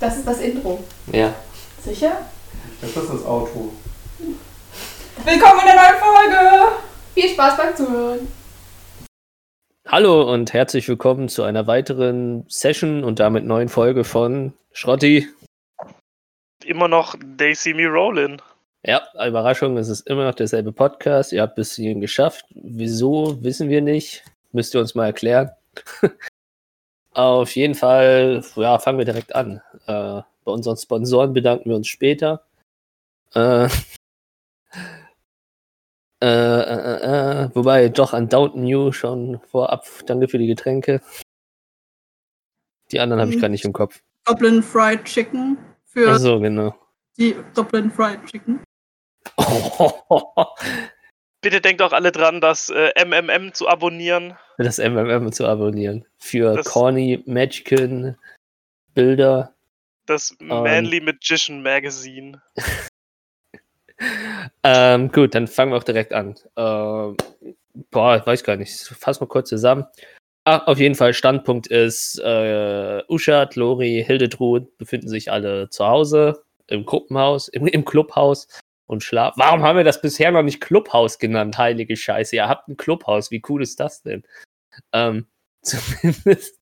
Das ist das Intro. Ja. Sicher? Das ist das Auto. Willkommen in der neuen Folge! Viel Spaß beim Zuhören. Hallo und herzlich willkommen zu einer weiteren Session und damit neuen Folge von Schrotti. Immer noch They See Me Rollin. Ja, Überraschung, es ist immer noch derselbe Podcast. Ihr habt bis hierhin geschafft. Wieso, wissen wir nicht. Müsst ihr uns mal erklären. Auf jeden Fall, ja, fangen wir direkt an. Äh, bei unseren Sponsoren bedanken wir uns später. Äh, äh, äh, äh, wobei doch an Downton New schon vorab. Danke für die Getränke. Die anderen habe ich Mhm. gar nicht im Kopf. Dublin Fried Chicken für Ach so, genau. die Dublin Fried Chicken. Bitte denkt auch alle dran, das äh, MMM zu abonnieren. das MMM zu abonnieren. Für Das- Corny Magican Bilder. Das Manly Magician Magazine. Ähm, gut, dann fangen wir auch direkt an. Ähm, boah, ich weiß gar nicht. Fass mal kurz zusammen. Ach, auf jeden Fall, Standpunkt ist, äh, Uschat, Lori, Hildetrud befinden sich alle zu Hause, im Gruppenhaus, im, im Clubhaus und schlafen. Warum haben wir das bisher noch nicht Clubhaus genannt? Heilige Scheiße, ihr habt ein Clubhaus, wie cool ist das denn? Ähm, zumindest.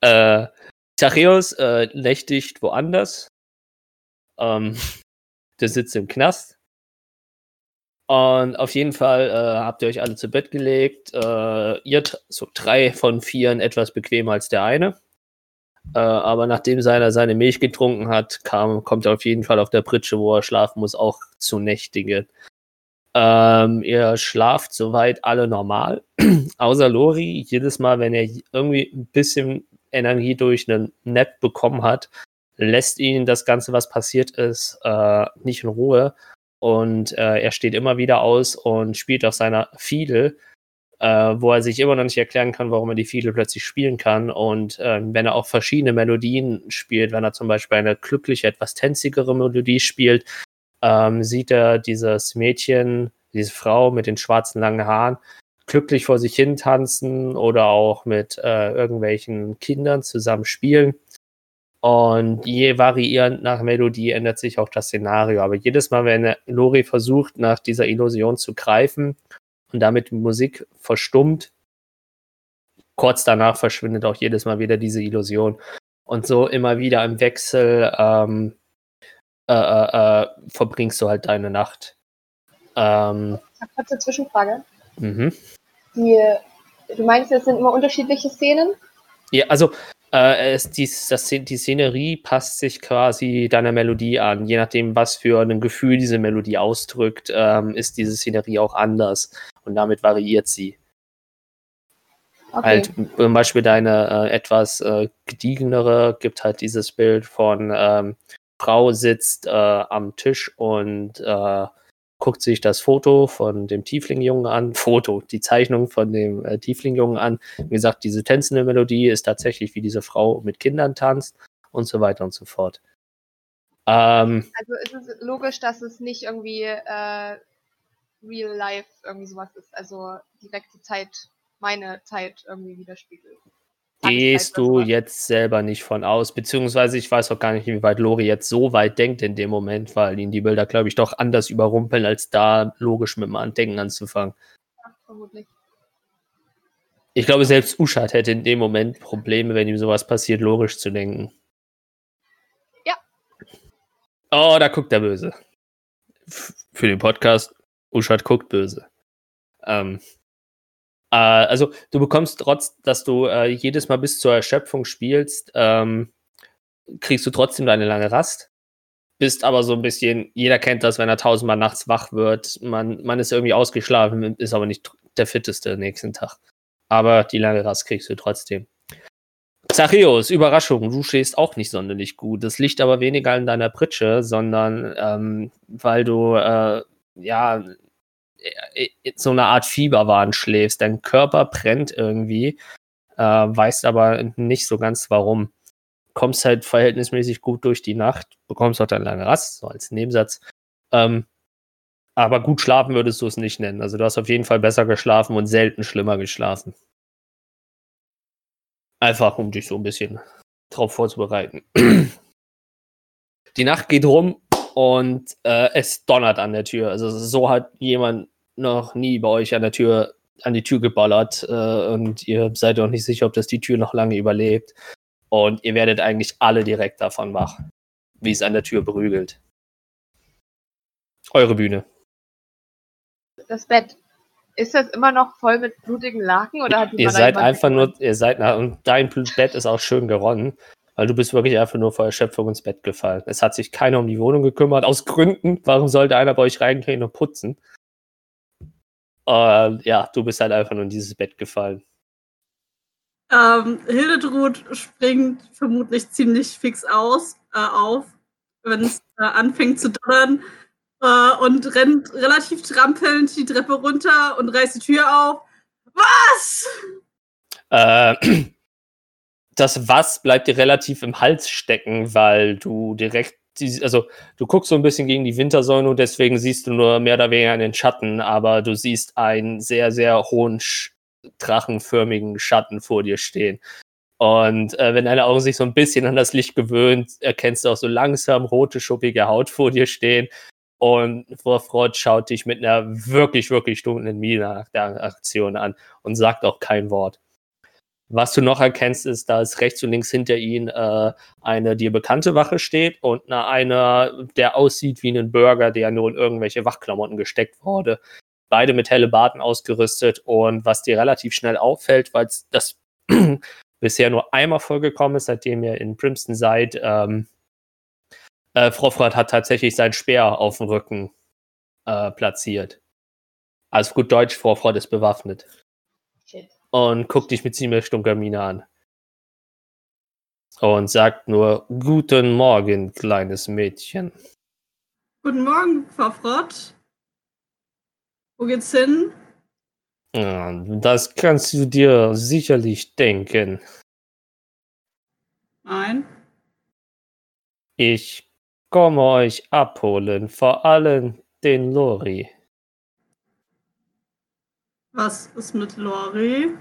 Äh, Zachäus äh, nächtigt woanders. Ähm, der sitzt im Knast. Und auf jeden Fall äh, habt ihr euch alle zu Bett gelegt. Äh, ihr so drei von vieren etwas bequemer als der eine. Äh, aber nachdem seiner seine Milch getrunken hat, kam, kommt er auf jeden Fall auf der Pritsche, wo er schlafen muss, auch zu nächtigen. Ähm, ihr schlaft soweit alle normal, außer Lori. Jedes Mal, wenn er irgendwie ein bisschen Energie durch einen Nap bekommen hat, lässt ihn das Ganze, was passiert ist, äh, nicht in Ruhe. Und äh, er steht immer wieder aus und spielt auf seiner Fiedel, äh, wo er sich immer noch nicht erklären kann, warum er die Fiedel plötzlich spielen kann. Und äh, wenn er auch verschiedene Melodien spielt, wenn er zum Beispiel eine glückliche, etwas tänzigere Melodie spielt, ähm, sieht er dieses Mädchen, diese Frau mit den schwarzen langen Haaren, glücklich vor sich hin tanzen oder auch mit äh, irgendwelchen Kindern zusammen spielen. Und je variierend nach Melodie ändert sich auch das Szenario. Aber jedes Mal, wenn Lori versucht, nach dieser Illusion zu greifen und damit die Musik verstummt, kurz danach verschwindet auch jedes Mal wieder diese Illusion. Und so immer wieder im Wechsel ähm, äh, äh, äh, verbringst du halt deine Nacht. Ähm, Kurze Zwischenfrage. mhm. Die, du meinst, es sind immer unterschiedliche Szenen? Ja, also äh, es, die, das, die Szenerie passt sich quasi deiner Melodie an. Je nachdem, was für ein Gefühl diese Melodie ausdrückt, ähm, ist diese Szenerie auch anders. Und damit variiert sie. Okay. Halt zum Beispiel deine äh, etwas äh, gediegenere gibt halt dieses Bild von ähm, Frau sitzt äh, am Tisch und äh, guckt sich das Foto von dem Tieflingjungen an. Foto, die Zeichnung von dem äh, Tieflingjungen an. Wie gesagt, diese tänzende Melodie ist tatsächlich wie diese Frau mit Kindern tanzt und so weiter und so fort. Ähm, Also ist es logisch, dass es nicht irgendwie äh, real life irgendwie sowas ist. Also direkte Zeit, meine Zeit irgendwie widerspiegelt. Gehst du jetzt selber nicht von aus, beziehungsweise ich weiß auch gar nicht, wie weit Lori jetzt so weit denkt in dem Moment, weil ihn die Bilder, glaube ich, doch anders überrumpeln, als da logisch mit dem Andenken anzufangen. Vermutlich. Ich glaube, selbst Uschat hätte in dem Moment Probleme, wenn ihm sowas passiert, logisch zu denken. Ja. Oh, da guckt er böse. F für den Podcast, Uschat guckt böse. Ähm, äh, also, du bekommst trotz, dass du äh, jedes Mal bis zur Erschöpfung spielst, ähm, kriegst du trotzdem deine lange Rast. Bist aber so ein bisschen, jeder kennt das, wenn er tausendmal nachts wach wird. Man, man ist irgendwie ausgeschlafen, ist aber nicht der fitteste nächsten Tag. Aber die lange Rast kriegst du trotzdem. Zachäus, Überraschung, du stehst auch nicht sonderlich gut. Das liegt aber weniger an deiner Pritsche, sondern ähm, weil du äh, ja so eine Art Fieberwahn schläfst. Dein Körper brennt irgendwie, äh, weißt aber nicht so ganz warum. Kommst halt verhältnismäßig gut durch die Nacht, bekommst auch dann lange Rast, so als Nebensatz. Ähm, aber gut schlafen würdest du es nicht nennen. Also du hast auf jeden Fall besser geschlafen und selten schlimmer geschlafen. Einfach um dich so ein bisschen darauf vorzubereiten. Die Nacht geht rum und äh, es donnert an der Tür. Also so hat jemand noch nie bei euch an der Tür an die Tür geballert äh, und ihr seid auch nicht sicher, ob das die Tür noch lange überlebt. Und ihr werdet eigentlich alle direkt davon wach, wie es an der Tür berügelt. Eure Bühne. Das Bett. Ist das immer noch voll mit blutigen Laken oder hat die Ihr seid einfach nur, ihr seid nach, und dein Bett ist auch schön geronnen, weil du bist wirklich einfach nur vor Erschöpfung ins Bett gefallen. Es hat sich keiner um die Wohnung gekümmert, aus Gründen. Warum sollte einer bei euch reingehen und putzen? Äh, ja, du bist halt einfach nur in dieses Bett gefallen. Ähm, Hildetrud springt vermutlich ziemlich fix aus, äh, auf, wenn es äh, anfängt zu donnern äh, und rennt relativ trampelnd die Treppe runter und reißt die Tür auf. Was? Äh, das Was bleibt dir relativ im Hals stecken, weil du direkt, also du guckst so ein bisschen gegen die Wintersonne und deswegen siehst du nur mehr oder weniger einen Schatten, aber du siehst einen sehr, sehr hohen, drachenförmigen Schatten vor dir stehen. Und äh, wenn deine Augen sich so ein bisschen an das Licht gewöhnt, erkennst du auch so langsam rote, schuppige Haut vor dir stehen. Und Vorfreude schaut dich mit einer wirklich, wirklich dunklen Miene nach der Aktion an und sagt auch kein Wort. Was du noch erkennst, ist, dass rechts und links hinter ihnen äh, eine dir bekannte Wache steht und na, einer, der aussieht wie ein Burger, der nur in irgendwelche Wachklamotten gesteckt wurde. Beide mit Hellebarden ausgerüstet und was dir relativ schnell auffällt, weil das bisher nur einmal vorgekommen ist, seitdem ihr in Primston seid, ähm, äh, Frofrat hat tatsächlich sein Speer auf dem Rücken äh, platziert. Also gut Deutsch, Frofrat ist bewaffnet. Und guckt dich mit ziemlich stunker Miene an. Und sagt nur, guten Morgen, kleines Mädchen. Guten Morgen, Frau Frott. Wo geht's hin? Das kannst du dir sicherlich denken. Nein. Ich komme euch abholen, vor allem den Lori. Was ist mit Lori?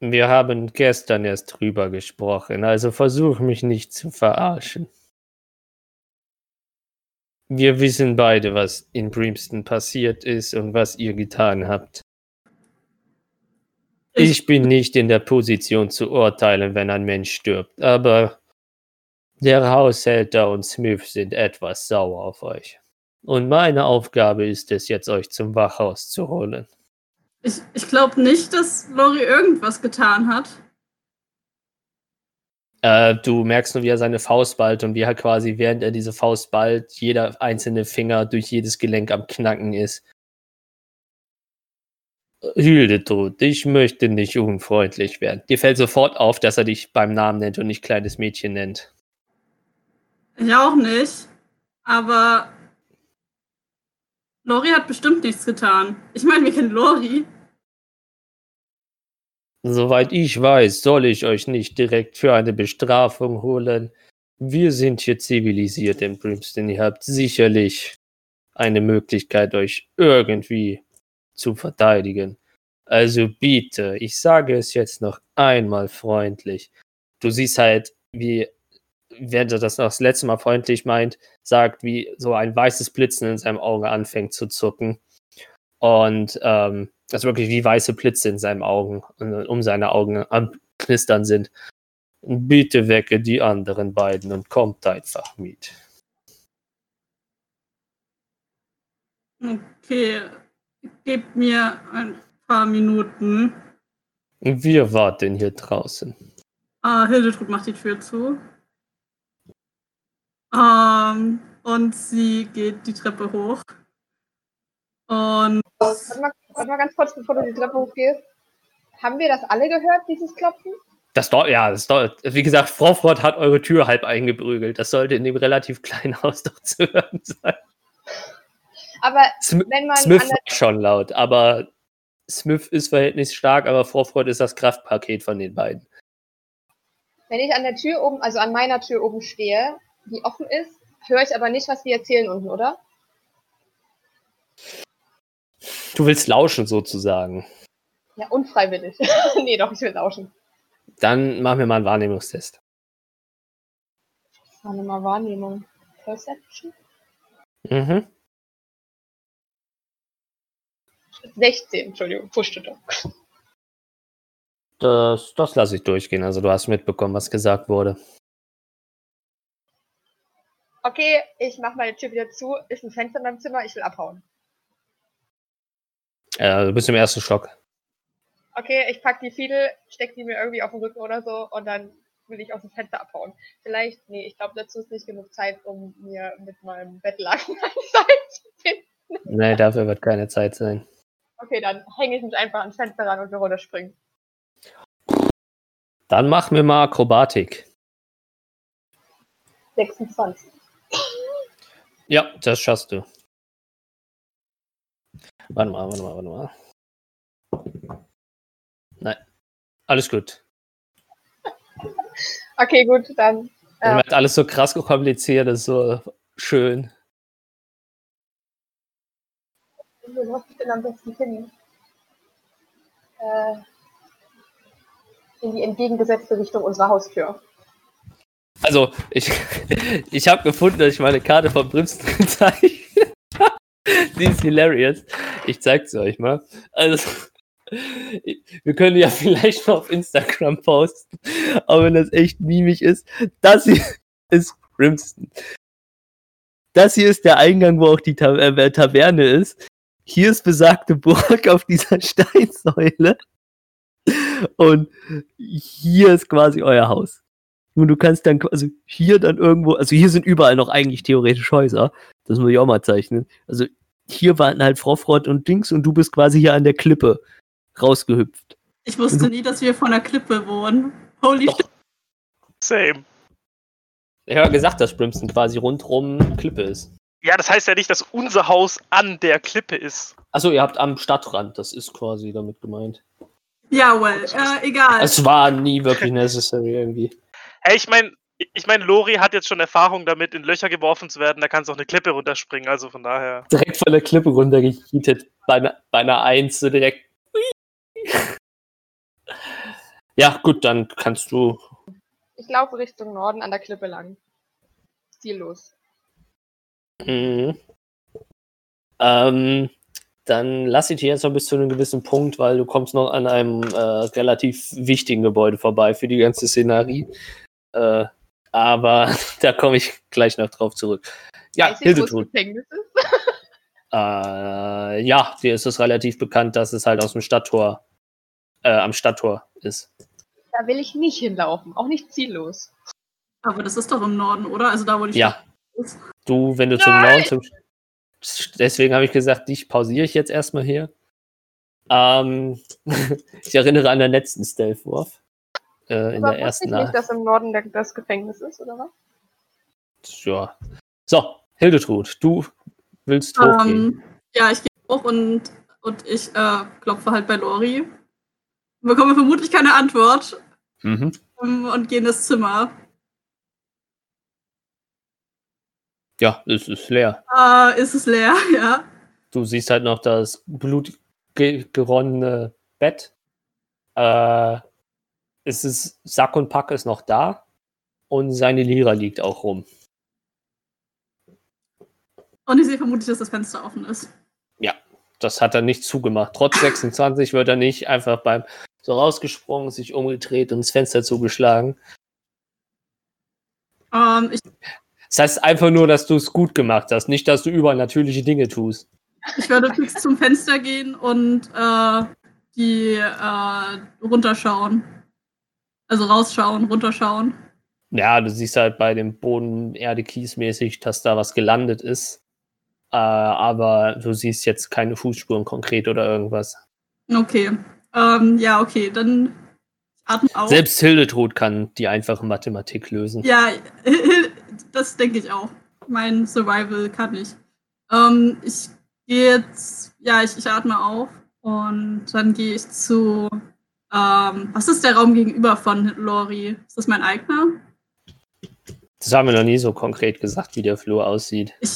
Wir haben gestern erst drüber gesprochen, also versuch mich nicht zu verarschen. Wir wissen beide, was in Brimston passiert ist und was ihr getan habt. Ich bin nicht in der Position zu urteilen, wenn ein Mensch stirbt, aber der Haushälter und Smith sind etwas sauer auf euch. Und meine Aufgabe ist es jetzt, euch zum Wachhaus zu holen. Ich, ich glaube nicht, dass Lori irgendwas getan hat. Äh, du merkst nur, wie er seine Faust ballt und wie er quasi, während er diese Faust ballt, jeder einzelne Finger durch jedes Gelenk am Knacken ist. Hildetrud, ich möchte nicht unfreundlich werden. Dir fällt sofort auf, dass er dich beim Namen nennt und nicht kleines Mädchen nennt. Ich auch nicht. Aber Lori hat bestimmt nichts getan. Ich meine, wir kennen Lori. Soweit ich weiß, soll ich euch nicht direkt für eine Bestrafung holen. Wir sind hier zivilisiert in Brimston. Ihr habt sicherlich eine Möglichkeit, euch irgendwie zu verteidigen. Also bitte, ich sage es jetzt noch einmal freundlich. Du siehst halt, wie, während er das noch das letzte Mal freundlich meint, sagt, wie so ein weißes Blitzen in seinem Auge anfängt zu zucken. Und ähm, das wirklich wie weiße Blitze in seinen Augen, äh, um seine Augen am Knistern sind. Bitte wecke die anderen beiden und kommt einfach mit. Okay, gebt mir ein paar Minuten. Wir warten hier draußen. Ah, Hildetrud macht die Tür zu. Ähm, und sie geht die Treppe hoch. Und Warte mal, warte mal ganz kurz, bevor du die Treppe hochgehst. Haben wir das alle gehört, dieses Klopfen? Das dort, ja, das dort, wie gesagt, Frau Frott hat eure Tür halb eingeprügelt. Das sollte in dem relativ kleinen Haus doch zu hören sein. Aber Sm wenn man Smith war schon laut, aber Smith ist verhältnismäßig stark, aber Frau Frott ist das Kraftpaket von den beiden. Wenn ich an der Tür oben, also an meiner Tür oben stehe, die offen ist, höre ich aber nicht, was die erzählen unten, oder? Du willst lauschen sozusagen. Ja, unfreiwillig. nee, doch, ich will lauschen. Dann machen wir mal einen Wahrnehmungstest. Warte mal, Wahrnehmung. Perception? Mhm. 16, Entschuldigung, pushte doch. Das, das lasse ich durchgehen. Also du hast mitbekommen, was gesagt wurde. Okay, ich mach meine Tür wieder zu. Ist ein Fenster in meinem Zimmer, ich will abhauen. Äh, du bist im ersten Stock. Okay, ich pack die Fiedel, steck die mir irgendwie auf den Rücken oder so und dann will ich aus dem Fenster abhauen. Vielleicht, nee, ich glaube, dazu ist nicht genug Zeit, um mir mit meinem Bettlaken ein Seil zu finden. Nee, dafür wird keine Zeit sein. Okay, dann hänge ich mich einfach ans Fenster ran und will runterspringen. Dann mach mir mal Akrobatik. 26. Ja, das schaffst du. Warte mal, warte mal, warte mal. Nein. Alles gut. Okay, gut, dann. Ja. Äh, Wird alles so krass kompliziert, ist so schön. wo läuft ich denn am besten hin? Äh, in die entgegengesetzte Richtung unserer Haustür. Also, ich, ich habe gefunden, dass ich meine Karte von Brimston gezeichnet habe. Die ist hilarious. Ich zeig's euch mal. Also, wir können ja vielleicht mal auf Instagram posten, aber wenn das echt mimig ist, das hier ist Brimston. Das hier ist der Eingang, wo auch die Ta äh, Taverne ist. Hier ist besagte Burg auf dieser Steinsäule. Und hier ist quasi euer Haus. Und du kannst dann also hier dann irgendwo, also hier sind überall noch eigentlich theoretisch Häuser. Das muss ich auch mal zeichnen. Also hier waren halt Frofrott und Dings und du bist quasi hier an der Klippe rausgehüpft. Ich wusste nie, dass wir von der Klippe wohnen. Holy shit. Same. Ich habe gesagt, dass Brimston quasi rundrum Klippe ist. Ja, das heißt ja nicht, dass unser Haus an der Klippe ist. Achso, ihr habt am Stadtrand, das ist quasi damit gemeint. Ja, well, äh, egal. Es war nie wirklich necessary irgendwie. Hey, ich meine, ich mein, Lori hat jetzt schon Erfahrung damit, in Löcher geworfen zu werden. Da kannst du auch eine Klippe runterspringen, also von daher. Direkt von der Klippe runtergehietet. Bei einer, bei einer Eins so direkt. Ja, gut, dann kannst du. Ich laufe Richtung Norden an der Klippe lang. Ziellos. Mhm. Ähm, dann lass ich dich jetzt noch bis zu einem gewissen Punkt, weil du kommst noch an einem äh, relativ wichtigen Gebäude vorbei für die ganze Szenerie. Äh, aber da komme ich gleich noch drauf zurück. Ja, ich, Hildetrud. Äh, ja, dir ist es relativ bekannt, dass es halt aus dem Stadttor, äh, am Stadttor ist. Da will ich nicht hinlaufen. Auch nicht ziellos. Aber das ist doch im Norden, oder? Also da, wo die Ja. Ist. Du, wenn du zum Norden, zum, deswegen habe ich gesagt, dich pausiere ich jetzt erstmal hier. Ähm, ich erinnere an den letzten Stealth-Wurf. Äh, in Aber der ersten ich nicht, Nacht. dass im Norden der, das Gefängnis ist, oder was? Ja. So, Hildetrud, du willst hochgehen. Ähm, ja, ich gehe hoch und, und ich äh, klopfe halt bei Lori. Bekomme vermutlich keine Antwort Mhm. ähm, und gehe in das Zimmer. Ja, es ist leer. Äh, ist es leer, ja. Du siehst halt noch das blutgeronnene Bett. Äh, es ist Sack und Pack ist noch da und seine Lira liegt auch rum. Und ich sehe vermutlich, dass das Fenster offen ist. Das hat er nicht zugemacht. Trotz 26 wird er nicht einfach beim so rausgesprungen, sich umgedreht und das Fenster zugeschlagen. Ähm, ich, Das heißt einfach nur, dass du es gut gemacht hast, nicht, dass du übernatürliche Dinge tust. ich werde fix zum Fenster gehen und äh, die äh, runterschauen. Also rausschauen, runterschauen. Ja, du siehst halt bei dem Boden Erde kiesmäßig, dass da was gelandet ist. Äh, aber du siehst jetzt keine Fußspuren konkret oder irgendwas. Okay. Ähm, ja, okay, dann atme auf. Selbst Hildetrud kann die einfache Mathematik lösen. Ja, das denke ich auch. Mein Survival kann ich. Ähm, ich gehe jetzt, ja, ich, ich atme auf und dann gehe ich zu, ähm, was ist der Raum gegenüber von Lori? Ist das mein eigener? Das haben wir noch nie so konkret gesagt, wie der Flur aussieht. Ich,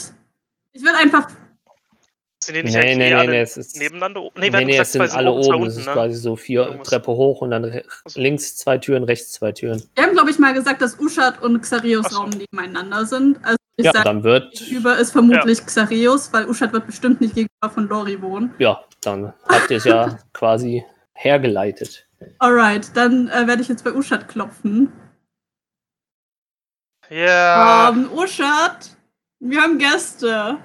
ich will einfach, Sind die nicht Nee, nee, eh nee, alle nee, es ist. nebeneinander? Nee, Nee, nee, es sind alle oben, oben. Es unten, ist ne? quasi so vier Irgendwas. Treppe hoch und dann Also- links zwei Türen, rechts zwei Türen. Wir haben, glaube ich, mal gesagt, dass Uschat und Xarios. Raum nebeneinander sind. Also ich Ja, sage, dann wird. gegenüber ist vermutlich Xarios, weil Uschat wird bestimmt nicht gegenüber von Lori wohnen. Ja, dann habt ihr es ja quasi hergeleitet. Alright, dann äh, werde ich jetzt bei Uschat klopfen. Ja, Ähm, Uschat, wir haben Gäste.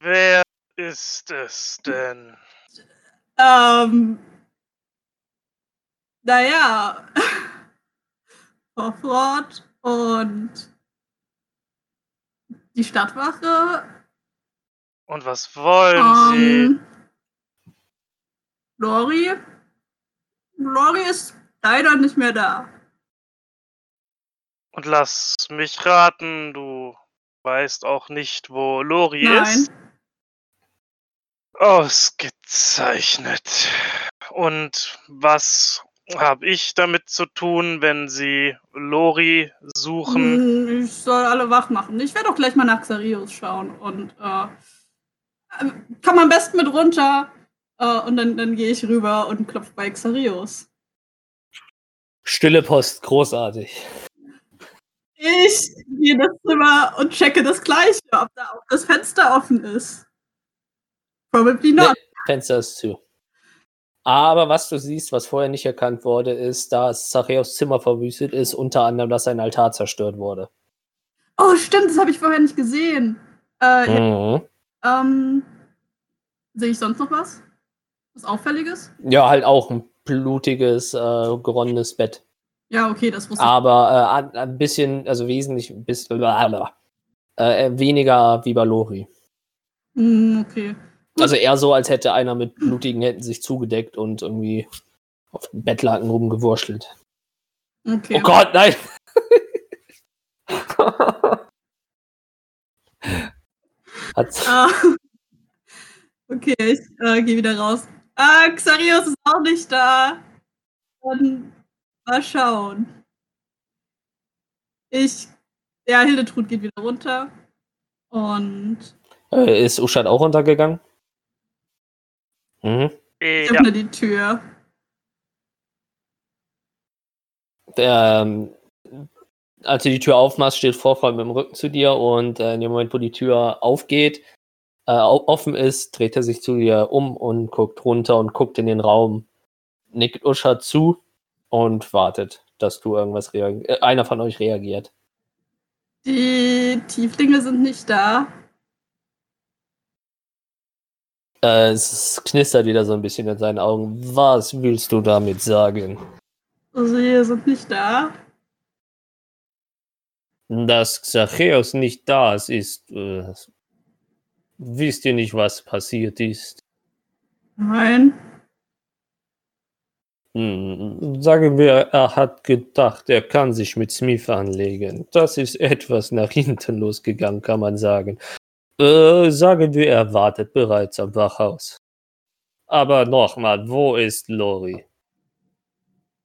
wer ist es denn? Ähm, naja, Vorfront und die Stadtwache. Und was wollen Sie? Lori? Lori ist leider nicht mehr da. Und lass mich raten, du weißt auch nicht, wo Lori Nein. ist? Ausgezeichnet. Und was habe ich damit zu tun, wenn Sie Lori suchen? Hm, Ich soll alle wach machen. Ich werde auch gleich mal nach Xarios schauen und äh, äh, komm am besten mit runter. Äh, und dann, dann gehe ich rüber und klopfe bei Xarios. Stille Post, großartig. Ich gehe in das Zimmer und checke das Gleiche, ob da auch das Fenster offen ist. Probably not. Fenster ist zu. Aber was du siehst, was vorher nicht erkannt wurde, ist, dass Zachäus Zimmer verwüstet ist, unter anderem, dass sein Altar zerstört wurde. Oh, stimmt, das habe ich vorher nicht gesehen. Äh, ja, Mhm. ähm, sehe ich sonst noch was? Was Auffälliges? Ja, halt auch ein blutiges, äh, geronnenes Bett. Ja, okay, das wusste ich. Aber äh, ein- bisschen, also wesentlich ein bisschen, äh, weniger wie bei Lori. Hm, okay. Also eher so, als hätte einer mit blutigen Händen sich zugedeckt und irgendwie auf dem Bettlaken rumgewurschtelt. okay. Oh Gott, nein! Hat's, Ah, okay, ich äh, gehe wieder raus. Ah, Xarios ist auch nicht da. Dann mal schauen. Ich, ja, Hildetrud geht wieder runter. Und äh, ist Uschat auch runtergegangen? Mhm. Äh, ich ja. öffne die Tür. Der, ähm, als du die Tür aufmachst, steht Vorfreude mit dem Rücken zu dir und äh, in dem Moment, wo die Tür aufgeht, äh, offen ist, dreht er sich zu dir um und guckt runter und guckt in den Raum, nickt Usha zu und wartet, dass du irgendwas äh, einer von euch reagiert. Die Tieflinge sind nicht da. Äh, es knistert wieder so ein bisschen in seinen Augen. Was willst du damit sagen? Sie sind nicht da. Dass Xacheos nicht da ist, ist. Äh, wisst ihr nicht, was passiert ist? Nein. Hm, sagen wir, er hat gedacht, er kann sich mit Smith anlegen. Das ist etwas nach hinten losgegangen, kann man sagen. Äh, sagen wir, er wartet bereits am Wachhaus. Aber nochmal, wo ist Lori?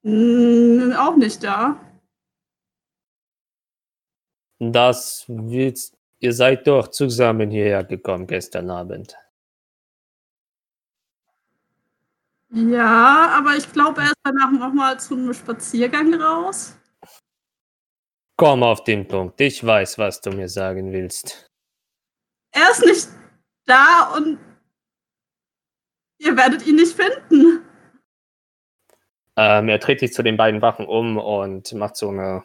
Hm, auch nicht da. Das willst, ihr seid doch zusammen hierher gekommen gestern Abend. Ja, aber ich glaube, er ist danach nochmal zu einem Spaziergang raus. Komm auf den Punkt. Ich weiß, was du mir sagen willst. Er ist nicht da und ihr werdet ihn nicht finden. Ähm, er dreht sich zu den beiden Wachen um und macht so eine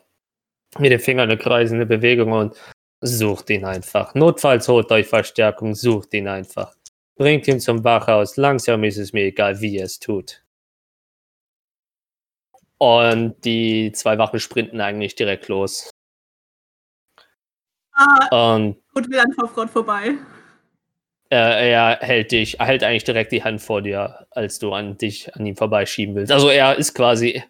mit dem Finger eine kreisende Bewegung und sucht ihn einfach. Notfalls holt euch Verstärkung, sucht ihn einfach. Bringt ihn zum Wachhaus. Langsam ist es mir egal, wie ihr es tut. Und die zwei Wachen sprinten eigentlich direkt los. Ah, Und gut, wieder an Vorfront vorbei. äh, er hält dich, er hält eigentlich direkt die Hand vor dir, als du an dich an ihm vorbeischieben willst. Also er ist quasi,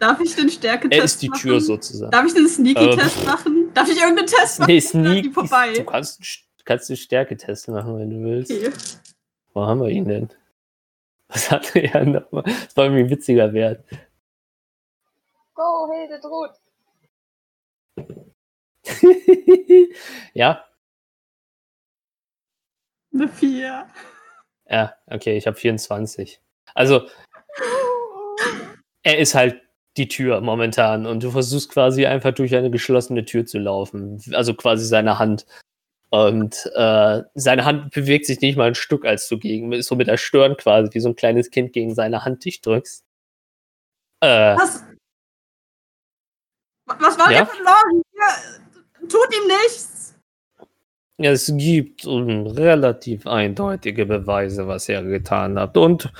Darf ich den Stärketest er ist die machen? Tür sozusagen. Darf ich den Sneaky-Test Ähm. machen? Darf ich irgendeinen Test machen? Nee, Sneak. die vorbei. Du kannst, kannst einen Stärketest machen, wenn du willst. Okay. Wo haben wir ihn denn? Was hatte er nochmal? Das war irgendwie ein witziger Wert. Go, Hildetrud. ja. Eine 4. Ja, okay, ich habe 24. Also, er ist halt die Tür momentan und du versuchst quasi einfach durch eine geschlossene Tür zu laufen. Also quasi seine Hand. Und äh, seine Hand bewegt sich nicht mal ein Stück, als du gegen, so mit der Stirn quasi, wie so ein kleines Kind gegen seine Hand dich drückst. Äh, Was? Was war Ja? der? Ja, tut ihm nichts. es gibt um, relativ eindeutige Beweise, was ihr getan habt. Und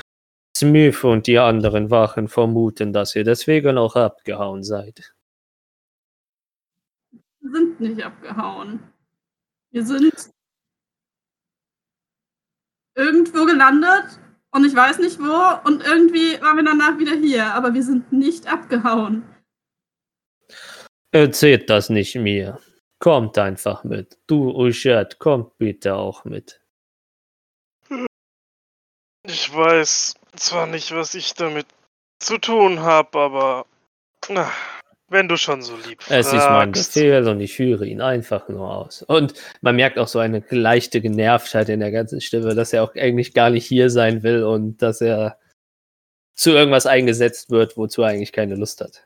Smith und die anderen Wachen vermuten, dass ihr deswegen auch abgehauen seid. Wir sind nicht abgehauen. Wir sind irgendwo gelandet und ich weiß nicht wo und irgendwie waren wir danach wieder hier, aber wir sind nicht abgehauen. Erzählt das nicht mir. Kommt einfach mit. Du, Ushat, kommt bitte auch mit. Ich weiß zwar nicht, was ich damit zu tun habe, aber na, wenn du schon so lieb Es ist mein fragst. Befehl und ich führe ihn einfach nur aus. Und man merkt auch so eine leichte Genervtheit in der ganzen Stimme, dass er auch eigentlich gar nicht hier sein will und dass er zu irgendwas eingesetzt wird, wozu er eigentlich keine Lust hat.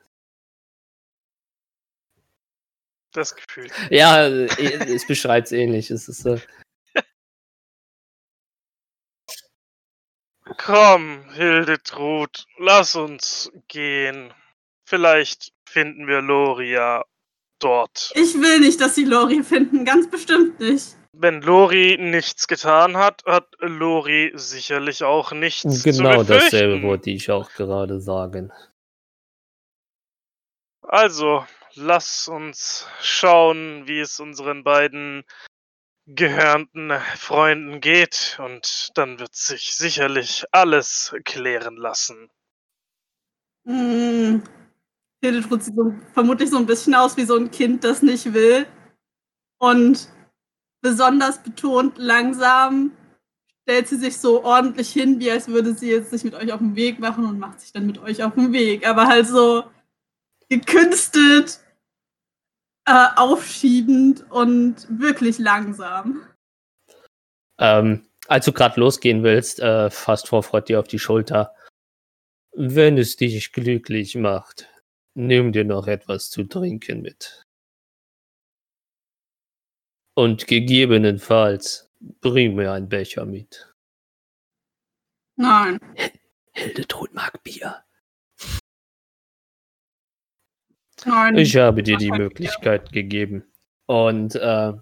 Das Gefühl. Ja, äh, es beschreibt es ähnlich. Es ist so. Komm, Hildetrud, lass uns gehen. Vielleicht finden wir Loria dort. Ich will nicht, dass sie Lori finden, ganz bestimmt nicht. Wenn Lori nichts getan hat, hat Lori sicherlich auch nichts zu Genau befürchten. dasselbe wollte ich auch gerade sagen. Also, lass uns schauen, wie es unseren beiden gehörnten Freunden geht und dann wird sich sicherlich alles klären lassen. Hm. Hildetrud sieht so, vermutlich so ein bisschen aus wie so ein Kind, das nicht will. Und besonders betont langsam stellt sie sich so ordentlich hin, wie als würde sie jetzt sich mit euch auf den Weg machen und macht sich dann mit euch auf den Weg. Aber halt so gekünstelt, äh, aufschiebend und wirklich langsam. Ähm, als du gerade losgehen willst, äh, fasst Vorfreude dir auf die Schulter. Wenn es dich glücklich macht, nimm dir noch etwas zu trinken mit. Und gegebenenfalls bring mir einen Becher mit. Nein. Hildetrud mag Bier. Nein. Ich habe dir die Möglichkeit gegeben. Und äh,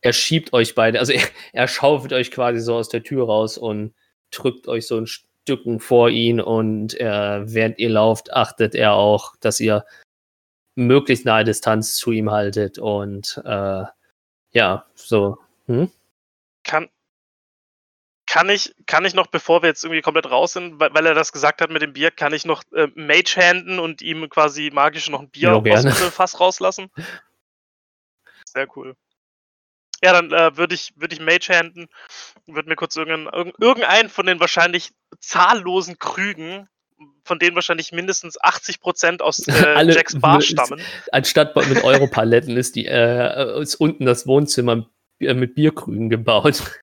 er schiebt euch beide, also er, er schaufelt euch quasi so aus der Tür raus und drückt euch so ein Stücken vor ihn und äh, während ihr lauft, achtet er auch, dass ihr möglichst nahe Distanz zu ihm haltet und äh, ja, so. Hm? Kann, kann, ich, kann ich noch, bevor wir jetzt irgendwie komplett raus sind, weil, weil er das gesagt hat mit dem Bier, kann ich noch äh, Mage handen und ihm quasi magisch noch ein Bier Ja, aus dem Fass rauslassen? Sehr cool. Ja, dann äh, würde ich, würd ich Mage handen, würde mir kurz irgendeinen, irg- irgendeinen von den wahrscheinlich zahllosen Krügen, von denen wahrscheinlich mindestens 80% aus äh, Alle- Jacks Bar stammen. Anstatt mit Europaletten ist die äh, ist unten das Wohnzimmer äh, mit Bierkrügen gebaut.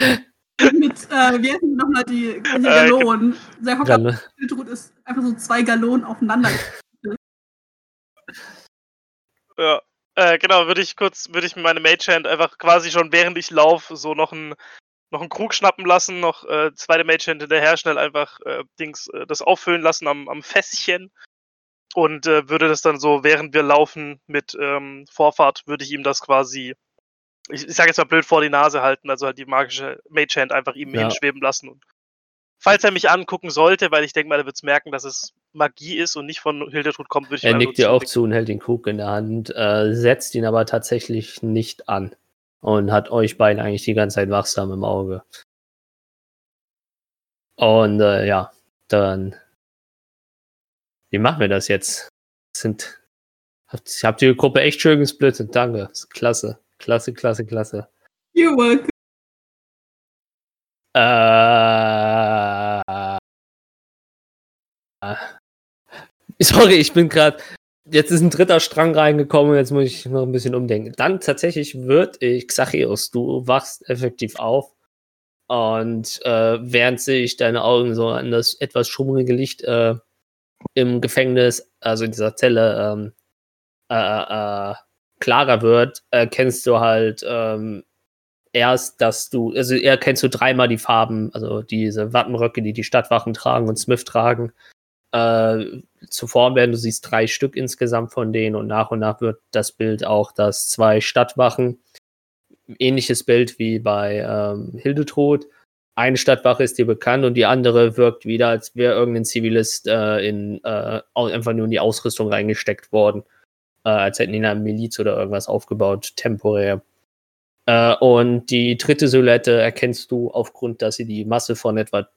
Mit, äh, wie heißen die nochmal die, die Gallonen? Der Hocker Dann, Hildetrud ist einfach so zwei Gallonen aufeinander. Ja, äh, genau, würde ich kurz, würde ich mir meine Mage Hand einfach quasi schon während ich laufe so noch einen noch einen Krug schnappen lassen, noch äh, zweite Mage Hand hinterher schnell einfach äh, Dings äh, das auffüllen lassen am, am Fässchen und äh, würde das dann so während wir laufen mit ähm, Vorfahrt würde ich ihm das quasi ich, ich sage jetzt mal blöd vor die Nase halten, also halt die magische Mage Hand einfach ihm Ja. hinschweben lassen und falls er mich angucken sollte, weil ich denke mal, er wird es merken, dass es Magie ist und nicht von Hildetrud kommt, würde ich er nickt dir auch zu und hält den Krug in der Hand, äh, setzt ihn aber tatsächlich nicht an und hat euch beiden eigentlich die ganze Zeit wachsam im Auge. Und äh, ja, dann. Wie machen wir das jetzt? Sind. Habt, habt ihr die Gruppe echt schön gesplittet? Danke. Das ist klasse. Klasse, klasse, klasse. You're welcome. Äh, sorry, ich bin gerade. jetzt ist ein dritter Strang reingekommen, jetzt muss ich noch ein bisschen umdenken. Dann tatsächlich wird ich, Xachios, du wachst effektiv auf und äh, während sich deine Augen so an das etwas schummrige Licht äh, im Gefängnis, also in dieser Zelle, ähm, äh, äh, klarer wird, erkennst du halt ähm, erst, dass du, also erkennst du dreimal die Farben, also diese Wattenröcke, die die Stadtwachen tragen und Smith tragen, äh, zuvor werden. Du siehst drei Stück insgesamt von denen und nach und nach wird das Bild auch, dass zwei Stadtwachen, ähnliches Bild wie bei ähm, Hildetrud, eine Stadtwache ist dir bekannt und die andere wirkt wieder, als wäre irgendein Zivilist äh, in, äh, einfach nur in die Ausrüstung reingesteckt worden. Äh, als hätten die eine Miliz oder irgendwas aufgebaut, temporär. Äh, und die dritte Silhouette erkennst du aufgrund, dass sie die Masse von etwa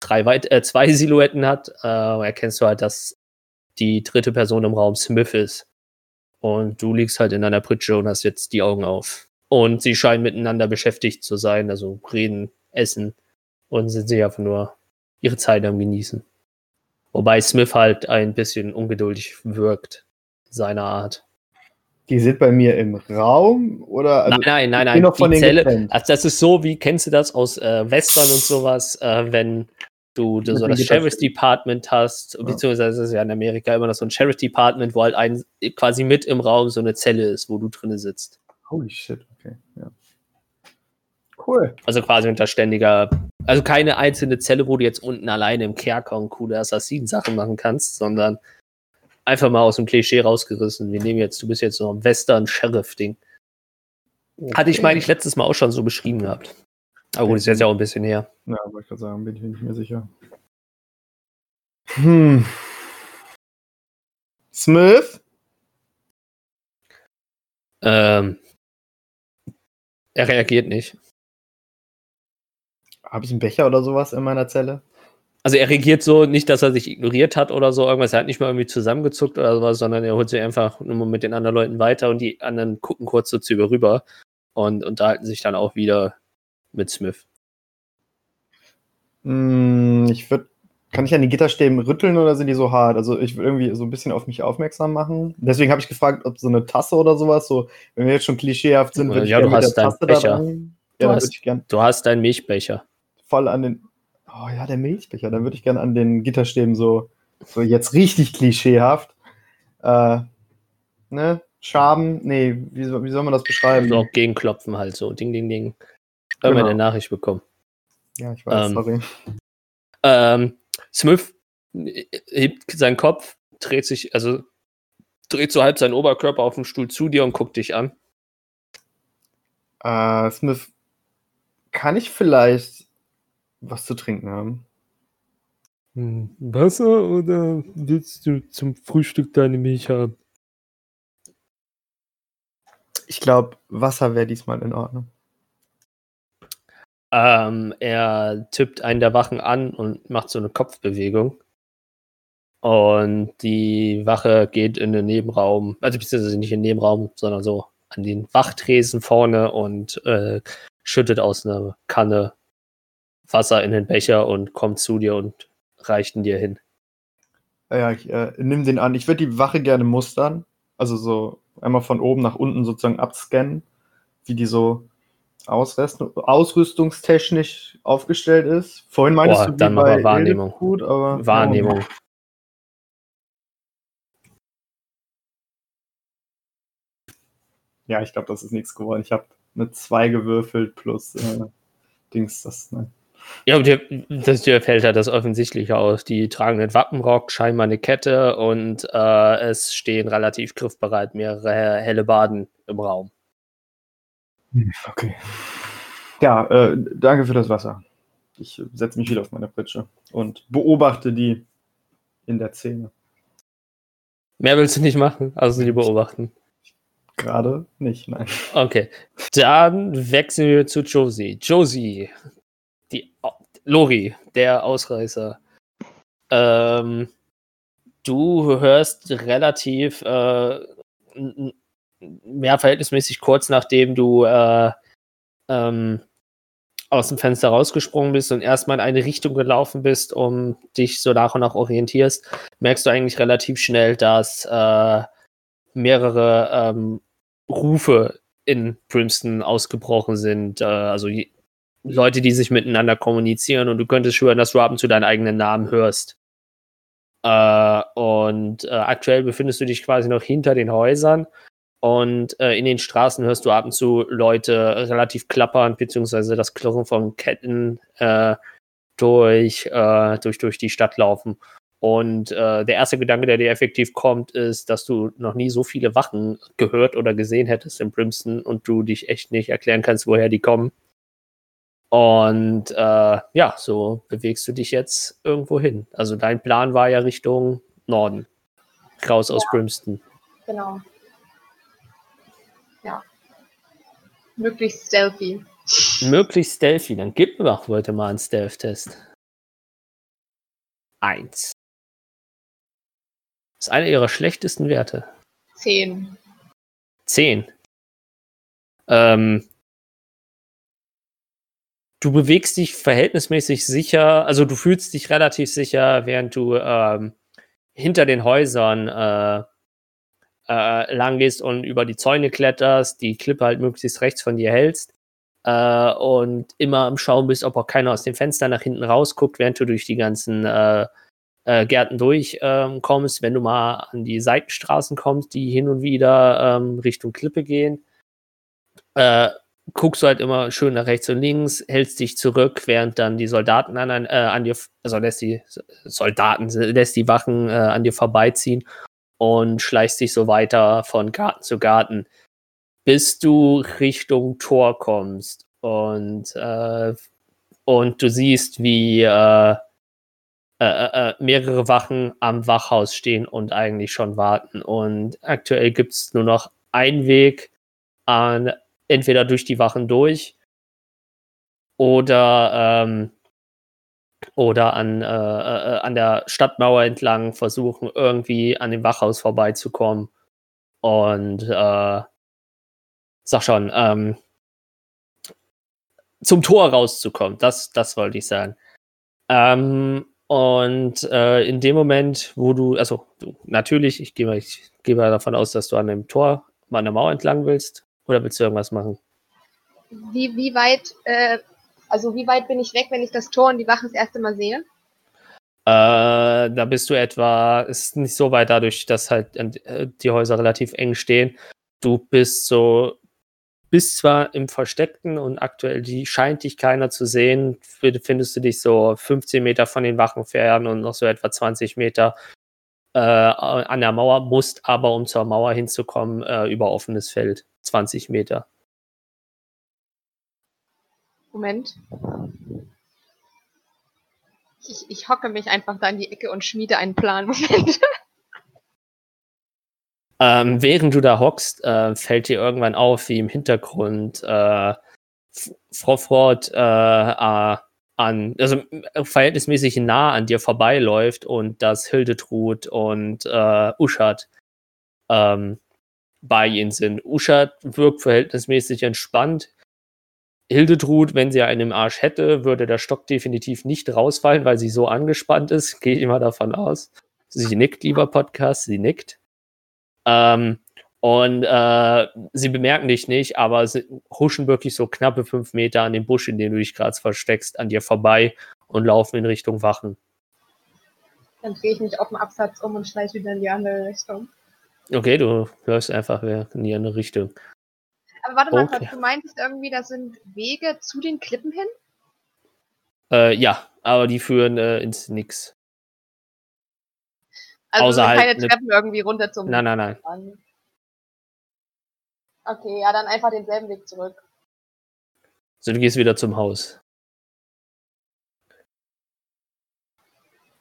drei weit, äh, zwei Silhouetten hat, äh, erkennst du halt, dass die dritte Person im Raum Smith ist. Und du liegst halt in deiner Pritsche und hast jetzt die Augen auf. Und sie scheinen miteinander beschäftigt zu sein, also reden, essen und sind sich einfach nur ihre Zeit am Genießen. Wobei Smith halt ein bisschen ungeduldig wirkt, seiner Art. Die sind bei mir im Raum oder? Also, nein, nein, nein, nein. die Zelle, getrennt. also das ist so, wie kennst du das aus äh, Western und sowas, äh, wenn du Mit so das Sheriff's Department hast, Ja. beziehungsweise ist es ja in Amerika immer noch so ein Sheriff's Department, wo halt ein quasi mit im Raum so eine Zelle ist, wo du drinne sitzt. Holy shit, okay. Ja. Cool. Also quasi unter ständiger, also keine einzelne Zelle, wo du jetzt unten alleine im Kerker und coole Assassinen-Sachen machen kannst, sondern einfach mal aus dem Klischee rausgerissen. Wir nehmen jetzt, du bist jetzt so ein Western-Sheriff-Ding. Hatte ich, meine ich, letztes Mal auch schon so beschrieben gehabt. Aber gut, ist jetzt ja auch ein bisschen her. Ja, wollte ich gerade sagen, bin ich mir nicht mehr sicher. Hm. Smith? Ähm, er reagiert nicht. Habe ich einen Becher oder sowas in meiner Zelle? Also er reagiert so, nicht, dass er sich ignoriert hat oder so irgendwas. Er hat nicht mal irgendwie zusammengezuckt oder sowas, sondern er holt sich einfach nur mit den anderen Leuten weiter und die anderen gucken kurz so zu über rüber und unterhalten sich dann auch wieder mit Smith. Hm, ich würde. Kann ich an die Gitterstäben rütteln oder sind die so hart? Also ich will irgendwie so ein bisschen auf mich aufmerksam machen. Deswegen habe ich gefragt, ob so eine Tasse oder sowas, so, wenn wir jetzt schon klischeehaft sind, würde ich Ja, gerne du mit hast der deinen Tasse da Becher. dran. Du Ja, dann hast- würde ich gern Du hast deinen Milchbecher. voll an den. Oh ja, der Milchbecher. Dann würde ich gerne an den Gitterstäben so, so jetzt richtig klischeehaft. Äh, ne? Schaben, nee, wie, wie soll man das beschreiben? So gegenklopfen halt so. Ding, ding, ding. Haben wir Genau. eine Nachricht bekommen. Ja, ich weiß, Ähm, sorry. Ähm, Smith hebt seinen Kopf, dreht sich, also dreht so halb seinen Oberkörper auf dem Stuhl zu dir und guckt dich an. Äh, Smith, kann ich vielleicht was zu trinken haben? Hm, Wasser oder willst du zum Frühstück deine Milch haben? Ich glaube, Wasser wäre diesmal in Ordnung. Ähm, er tippt einen der Wachen an und macht so eine Kopfbewegung. Und die Wache geht in den Nebenraum, also beziehungsweise nicht in den Nebenraum, sondern so an den Wachtresen vorne und äh, schüttet aus einer Kanne Wasser in den Becher und kommt zu dir und reicht ihn dir hin. Ja, ich äh, nimm den an. Ich würde die Wache gerne mustern. Also so einmal von oben nach unten sozusagen abscannen, wie die so ausrüst ausrüstungstechnisch aufgestellt ist. Vorhin meintest Boah, du, dann mal Wahrnehmung. Gut, aber Wahrnehmung. Ja, ich glaube, das ist nichts geworden. Ich habe eine 2 gewürfelt plus äh, Dings, das, ne? Ja, und dir, das, dir fällt halt das Offensichtliche aus. Die tragen einen Wappenrock, scheinbar eine Kette und äh, es stehen relativ griffbereit mehrere helle Baden im Raum. Okay. Ja, äh, danke für das Wasser. Ich setze mich wieder auf meine Pritsche und beobachte die in der Szene. Mehr willst du nicht machen, also die beobachten. Gerade nicht, nein. Okay, dann wechseln wir zu Josie. Josie, die Lori, der Ausreißer. Ähm, du hörst relativ, äh, ja, verhältnismäßig kurz nachdem du äh, ähm, aus dem Fenster rausgesprungen bist und erstmal in eine Richtung gelaufen bist, um dich so nach und nach orientierst, merkst du eigentlich relativ schnell, dass äh, mehrere ähm, Rufe in Brimston ausgebrochen sind. Äh, also je, Leute, die sich miteinander kommunizieren und du könntest schwören, dass du ab und zu deinen eigenen Namen hörst. Äh, und äh, aktuell befindest du dich quasi noch hinter den Häusern und äh, in den Straßen hörst du ab und zu Leute relativ klappern, beziehungsweise das Klirren von Ketten äh, durch, äh, durch, durch die Stadt laufen. Und äh, der erste Gedanke, der dir effektiv kommt, ist, dass du noch nie so viele Wachen gehört oder gesehen hättest in Brimston und du dich echt nicht erklären kannst, woher die kommen. Und äh, ja, so bewegst du dich jetzt irgendwo hin. Also dein Plan war ja Richtung Norden. Raus aus Ja. Brimston. Genau. Ja. Möglichst stealthy. Möglichst stealthy. Dann gib mir doch heute mal einen Stealth-Test. Eins. Das ist einer ihrer schlechtesten Werte. Zehn. Zehn. Ähm, du bewegst dich verhältnismäßig sicher, also du fühlst dich relativ sicher, während du ähm, hinter den Häusern äh, äh, lang gehst und über die Zäune kletterst, die Klippe halt möglichst rechts von dir hältst äh, und immer am Schauen bist, ob auch keiner aus dem Fenster nach hinten rausguckt, während du durch die ganzen äh, äh, Gärten durchkommst. Wenn du mal an die Seitenstraßen kommst, die hin und wieder ähm, Richtung Klippe gehen, äh, guckst du halt immer schön nach rechts und links, hältst dich zurück, während dann die Soldaten an, äh, an dir, also lässt die Soldaten, lässt die Wachen äh, an dir vorbeiziehen und schleichst dich so weiter von Garten zu Garten, bis du Richtung Tor kommst und, äh, und du siehst, wie äh, äh, äh, mehrere Wachen am Wachhaus stehen und eigentlich schon warten. Und aktuell gibt es nur noch einen Weg an entweder durch die Wachen durch oder ähm, oder an, äh, äh, an der Stadtmauer entlang versuchen, irgendwie an dem Wachhaus vorbeizukommen. Und äh, sag schon, ähm, zum Tor rauszukommen. Das, das wollte ich sagen. Ähm, und äh, in dem Moment, wo du, also du, natürlich, ich gehe mal, ich gehe mal davon aus, dass du an dem Tor an der Mauer entlang willst. Oder willst du irgendwas machen? Wie, wie weit, äh, also wie weit bin ich weg, wenn ich das Tor und die Wachen das erste Mal sehe? Äh, da bist du etwa, ist nicht so weit dadurch, dass halt äh, die Häuser relativ eng stehen. Du bist so, bist zwar im Versteckten und aktuell die scheint dich keiner zu sehen, findest du dich so 15 Meter von den Wachen fern und noch so etwa 20 Meter äh, an der Mauer, musst aber, um zur Mauer hinzukommen, äh, über offenes Feld. 20 Meter. Moment. Ich, ich hocke mich einfach da in die Ecke und schmiede einen Plan. Moment. Ähm, während du da hockst, äh, fällt dir irgendwann auf, wie im Hintergrund äh, Frau Ford äh, an, also äh, verhältnismäßig nah an dir vorbeiläuft und dass Hildetrud und äh, Uschat ähm, bei ihnen sind. Uschat wirkt verhältnismäßig entspannt. Hildetrud, wenn sie einen im Arsch hätte, würde der Stock definitiv nicht rausfallen, weil sie so angespannt ist. Gehe ich immer davon aus. Sie nickt, lieber Podcast, sie nickt. Ähm, und äh, sie bemerken dich nicht, aber sie huschen wirklich so knappe fünf Meter an dem Busch, in dem du dich gerade versteckst, an dir vorbei und laufen in Richtung Wachen. Dann drehe ich mich auf dem Absatz um und schleiche wieder in die andere Richtung. Okay, du läufst einfach in die andere Richtung. Aber warte mal, Okay. du meintest irgendwie, das sind Wege zu den Klippen hin? Äh, ja, aber die führen äh, ins Nix. Also Außer sind halt keine ne- Treppen irgendwie runter zum Nein, nein, nein. Okay, ja, dann einfach denselben Weg zurück. So, du gehst wieder zum Haus.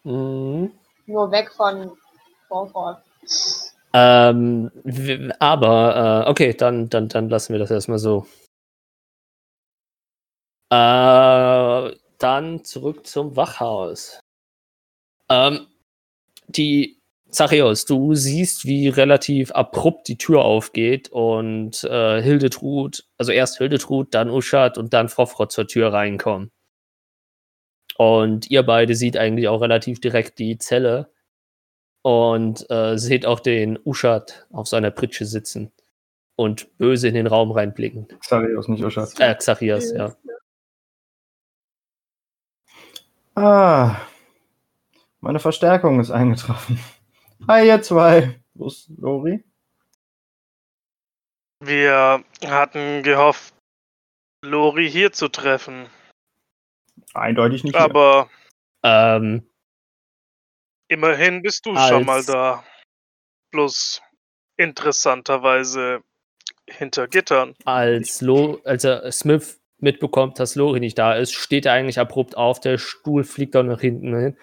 Mhm. Nur weg von Vorfort. Ähm, aber, äh, okay, dann, dann, dann lassen wir das erstmal so. Äh, dann zurück zum Wachhaus. Ähm, die Zachäus, du siehst, wie relativ abrupt die Tür aufgeht und äh, Hildetrud, also erst Hildetrud, dann Uschat und dann Frofrot zur Tür reinkommen. Und ihr beide seht eigentlich auch relativ direkt die Zelle und äh, seht auch den Uschat auf seiner Pritsche sitzen und böse in den Raum reinblicken. Xarios, nicht Uschat. Äh, Xachias, ja. Ah, meine Verstärkung ist eingetroffen. Hi, ihr zwei. Wo ist Lori? Wir hatten gehofft, Lori hier zu treffen. Eindeutig nicht. hier. Aber Ähm, immerhin bist du schon mal da. Bloß interessanterweise hinter Gittern. als, Lo als er Smith mitbekommt, dass Lori nicht da ist, steht er eigentlich abrupt auf, der Stuhl fliegt dann nach hinten hin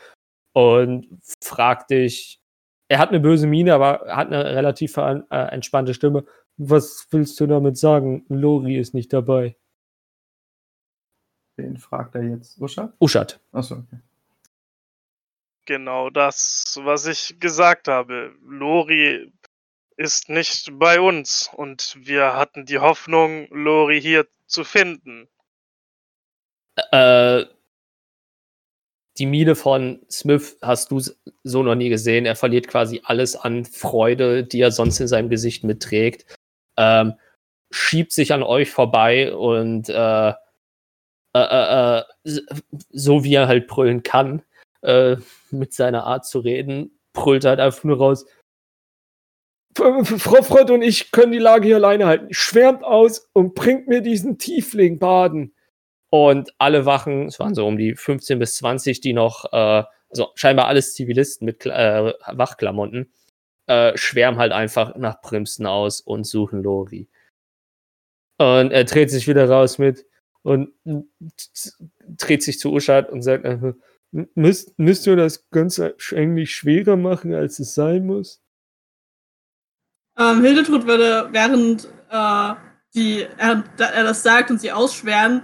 und fragt dich, er hat eine böse Miene, aber hat eine relativ äh, entspannte Stimme. Was willst du damit sagen? Lori ist nicht dabei. Wen fragt er jetzt? Uschat? Uschat. Achso, okay. Genau das, was ich gesagt habe. Lori ist nicht bei uns und wir hatten die Hoffnung, Lori hier zu finden. Äh, die Miene von Smith hast du so noch nie gesehen. Er verliert quasi alles an Freude, die er sonst in seinem Gesicht mitträgt. Ähm, schiebt sich an euch vorbei und äh, äh, äh, äh, so wie er halt brüllen kann, äh, mit seiner Art zu reden, brüllt halt einfach nur raus. "F- Frau Frott und ich können die Lage hier alleine halten. Schwärmt aus und bringt mir diesen Tiefling baden. Und alle Wachen, es waren so um die 15 bis 20, die noch, äh, also scheinbar alles Zivilisten mit äh, Wachklamotten, äh, schwärmen halt einfach nach Primsten aus und suchen Lori. Und er dreht sich wieder raus mit und dreht sich zu Uschat und sagt einfach, müsst, müsst ihr das Ganze eigentlich schwerer machen, als es sein muss? Ähm, Hildetrud würde, während äh, die, er, er das sagt und sie ausschweren,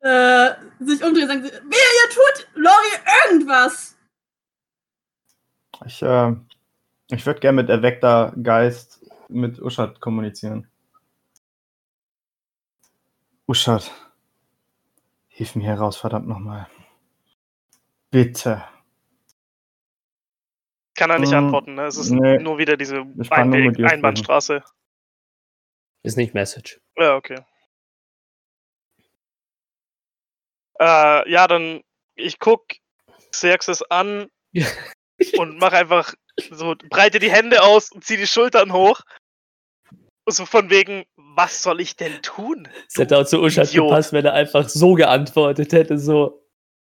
äh, sich umdrehen und sagen, wehe, ihr tut Lori irgendwas. Ich, äh, ich würde gerne mit erweckter Geist mit Uschat kommunizieren. Uschat, hilf mir hier raus, verdammt nochmal. Bitte. Kann er nicht Mm, antworten, ne? Es ist nee. nur wieder diese Einweg Einbahnstraße. Ist nicht Message. Ja, okay. Äh, ja, dann ich guck Xerxes an Ja. und mach einfach so, breite die Hände aus und zieh die Schultern hoch. So von wegen, was soll ich denn tun? Es hätte auch zu Uschat Idiot. gepasst, wenn er einfach so geantwortet hätte, so,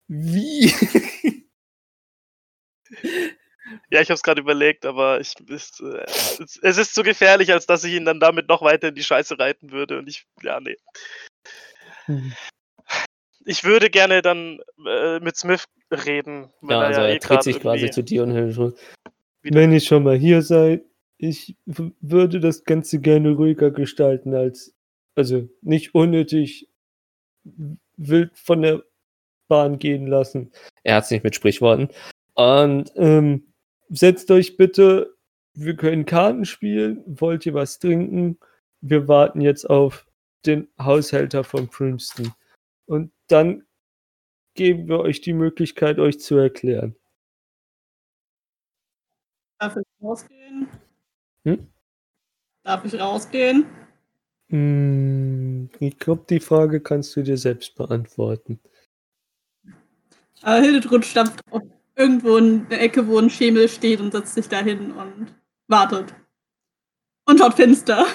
wie? Ja, ich hab's gerade überlegt, aber ich, es, äh, es, es ist zu gefährlich, als dass ich ihn dann damit noch weiter in die Scheiße reiten würde. Und ich, ja, nee. Ich würde gerne dann äh, mit Smith reden. Ja, also ja er eh dreht sich quasi zu dir und. Wieder- Wenn ihr schon mal hier seid, ich würde das Ganze gerne ruhiger gestalten als, also nicht unnötig wild von der Bahn gehen lassen. Er hat es nicht mit Sprichworten. Und ähm, setzt euch bitte, wir können Karten spielen. Wollt ihr was trinken? Wir warten jetzt auf den Haushälter von Princeton. Und dann geben wir euch die Möglichkeit, euch zu erklären. Darf ich rausgehen? Hm? Darf ich rausgehen? Hm, ich glaube, die Frage kannst du dir selbst beantworten. Aber Hildetrud stampft auf irgendwo in der Ecke, wo ein Schemel steht und setzt sich da hin und wartet. Und schaut finster.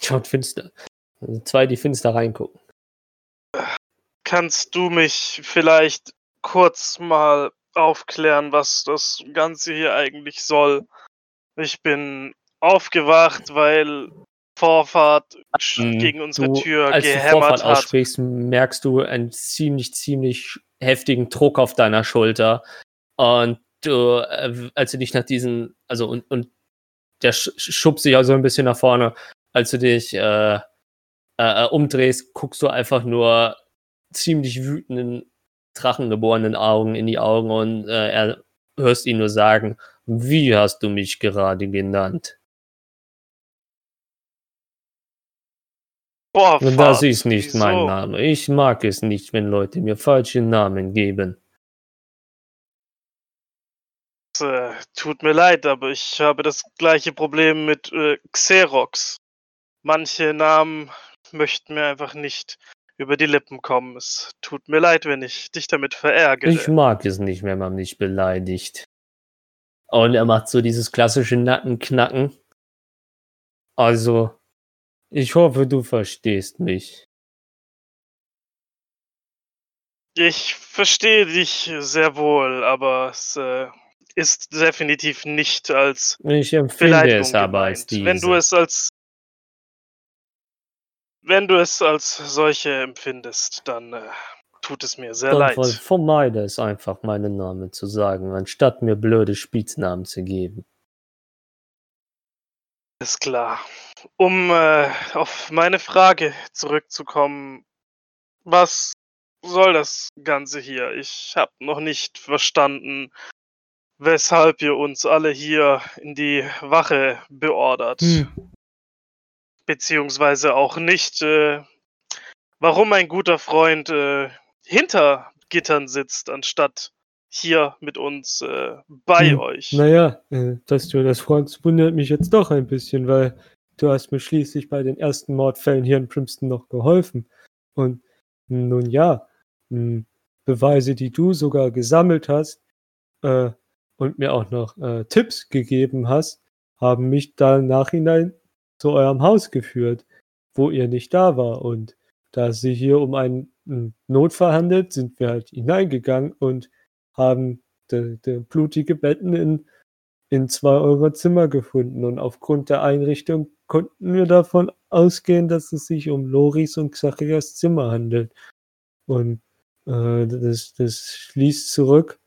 Schaut finster. Also zwei, die finster reingucken. Kannst du mich vielleicht kurz mal aufklären, was das Ganze hier eigentlich soll? Ich bin aufgewacht, weil Vorfahrt Mm, gegen unsere Du, Tür als du gehämmert Vorfahrt hat. aussprichst, merkst du einen ziemlich, ziemlich heftigen Druck auf deiner Schulter. Und du, äh, als du dich nach diesen, also und, und der sch schubst sich auch so ein bisschen nach vorne, als du dich äh, äh, äh, umdrehst, guckst du einfach nur ziemlich wütenden, drachengeborenen Augen in die Augen und äh, er hörst ihn nur sagen, wie hast du mich gerade genannt? Boah, das ist nicht mein wieso? Name. Ich mag es nicht, wenn Leute mir falsche Namen geben. Äh, tut mir leid, aber ich habe das gleiche Problem mit äh, Xerox. Manche Namen möchten mir einfach nicht über die Lippen kommen. Es tut mir leid, wenn ich dich damit verärgere. Ich mag es nicht, wenn man mich beleidigt. Und er macht so dieses klassische Nackenknacken. Also, ich hoffe, du verstehst mich. Ich verstehe dich sehr wohl, aber es äh, ist definitiv nicht als Ich empfinde Beleidigung es aber als gemeint. diese. Wenn du es als wenn du es als solche empfindest, dann äh, tut es mir sehr Dann leid. ver- vermeide es einfach, meinen Namen zu sagen, anstatt mir blöde Spitznamen zu geben. Ist klar. Um äh, auf meine Frage zurückzukommen, was soll das Ganze hier? Ich habe noch nicht verstanden, weshalb ihr uns alle hier in die Wache beordert. Hm. Beziehungsweise auch nicht, äh, warum ein guter Freund äh, hinter Gittern sitzt, anstatt hier mit uns äh, bei Hm, euch. Naja, äh, dass du das fragst, wundert mich jetzt doch ein bisschen, weil du hast mir schließlich bei den ersten Mordfällen hier in Primston noch geholfen. Und nun ja, mh, Beweise, die du sogar gesammelt hast äh, und mir auch noch äh, Tipps gegeben hast, haben mich da im Nachhinein zu eurem Haus geführt, wo ihr nicht da war. Und da sie hier um einen mh, Notfall handelt, sind wir halt hineingegangen und haben de, de blutige Betten in, in zwei eurer Zimmer gefunden. Und aufgrund der Einrichtung konnten wir davon ausgehen, dass es sich um Loris und Xachias Zimmer handelt. Und äh, das, das schließt zurück,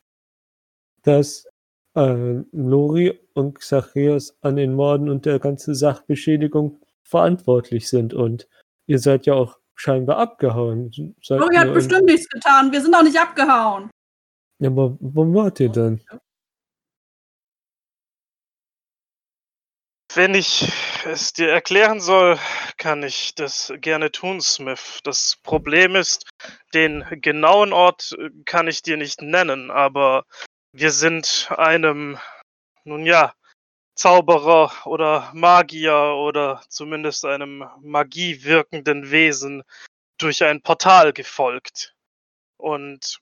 dass äh, Lori und Xachias an den Morden und der ganzen Sachbeschädigung verantwortlich sind. Und ihr seid ja auch scheinbar abgehauen. Seid Lori ihr hat bestimmt nichts getan. Wir sind auch nicht abgehauen. Ja, aber wo wart ihr denn? Wenn ich es dir erklären soll, kann ich das gerne tun, Smith. Das Problem ist, den genauen Ort äh, kann ich dir nicht nennen, aber wir sind einem, nun ja, Zauberer oder Magier oder zumindest einem magiewirkenden Wesen durch ein Portal gefolgt. Und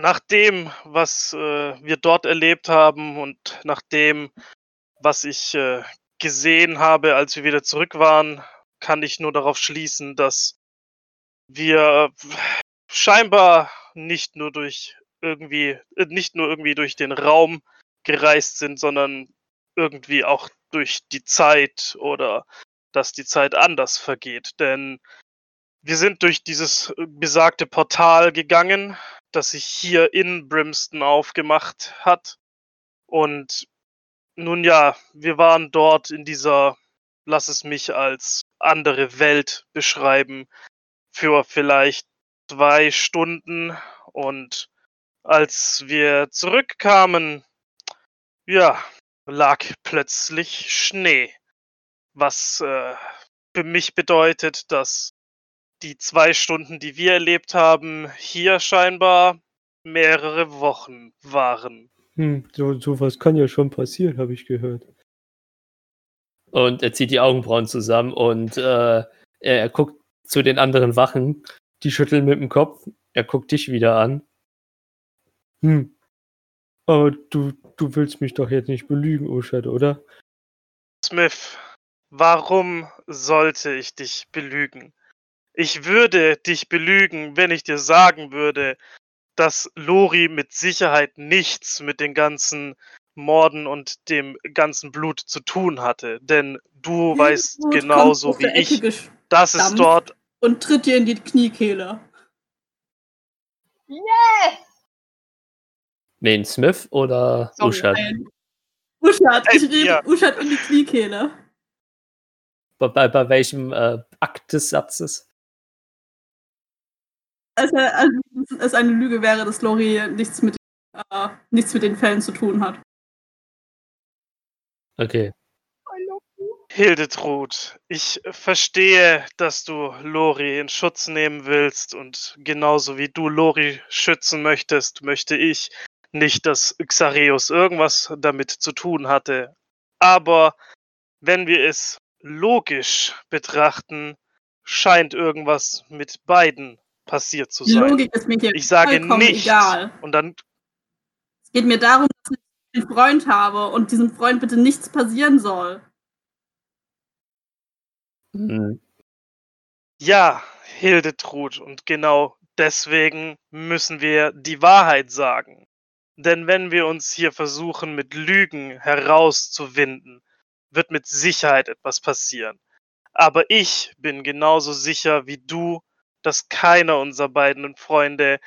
nach dem, was äh, wir dort erlebt haben und nach dem, was ich äh, gesehen habe, als wir wieder zurück waren, kann ich nur darauf schließen, dass wir scheinbar nicht nur durch irgendwie, äh, nicht nur irgendwie durch den Raum gereist sind, sondern irgendwie auch durch die Zeit oder dass die Zeit anders vergeht. Denn wir sind durch dieses äh, besagte Portal gegangen, das sich hier in Brimston aufgemacht hat. Und nun ja, wir waren dort in dieser, lass es mich als andere Welt beschreiben, für vielleicht zwei Stunden. Und als wir zurückkamen, ja, lag plötzlich Schnee. Was äh, für mich bedeutet, dass die zwei Stunden, die wir erlebt haben, hier scheinbar mehrere Wochen waren. Hm, so, sowas kann ja schon passieren, habe ich gehört. Und er zieht die Augenbrauen zusammen und äh, er, er guckt zu den anderen Wachen. Die schütteln mit dem Kopf. Er guckt dich wieder an. Hm. Aber du, du willst mich doch jetzt nicht belügen, Uschad, oder? Smith, warum sollte ich dich belügen? Ich würde dich belügen, wenn ich dir sagen würde, dass Lori mit Sicherheit nichts mit den ganzen Morden und dem ganzen Blut zu tun hatte. Denn du weißt Hildebrand genauso wie ich, dass es dort Und tritt dir in die Kniekehle. Yes! Wen, Smith oder Sorry, Uschad? Nein. Uschad, Äh, ich rede ja. Uschad in die Kniekehle. Bei, bei, bei welchem äh, Akt des Satzes? Also, also, es eine Lüge wäre, dass Lori nichts mit äh, nichts mit den Fällen zu tun hat. Okay. Hildetrud, ich verstehe, dass du Lori in Schutz nehmen willst und genauso wie du Lori schützen möchtest, möchte ich nicht, dass Xareus irgendwas damit zu tun hatte. Aber wenn wir es logisch betrachten, scheint irgendwas mit beiden passiert zu sein. Logik ist mir hier Ich sage vollkommen nicht. egal. Und dann Es geht mir darum, dass ich einen Freund habe und diesem Freund bitte nichts passieren soll. Hm. Ja, Hildetrud, und genau deswegen müssen wir die Wahrheit sagen. Denn wenn wir uns hier versuchen, mit Lügen herauszuwinden, wird mit Sicherheit etwas passieren. Aber ich bin genauso sicher wie du, dass keiner unserer beiden Freunde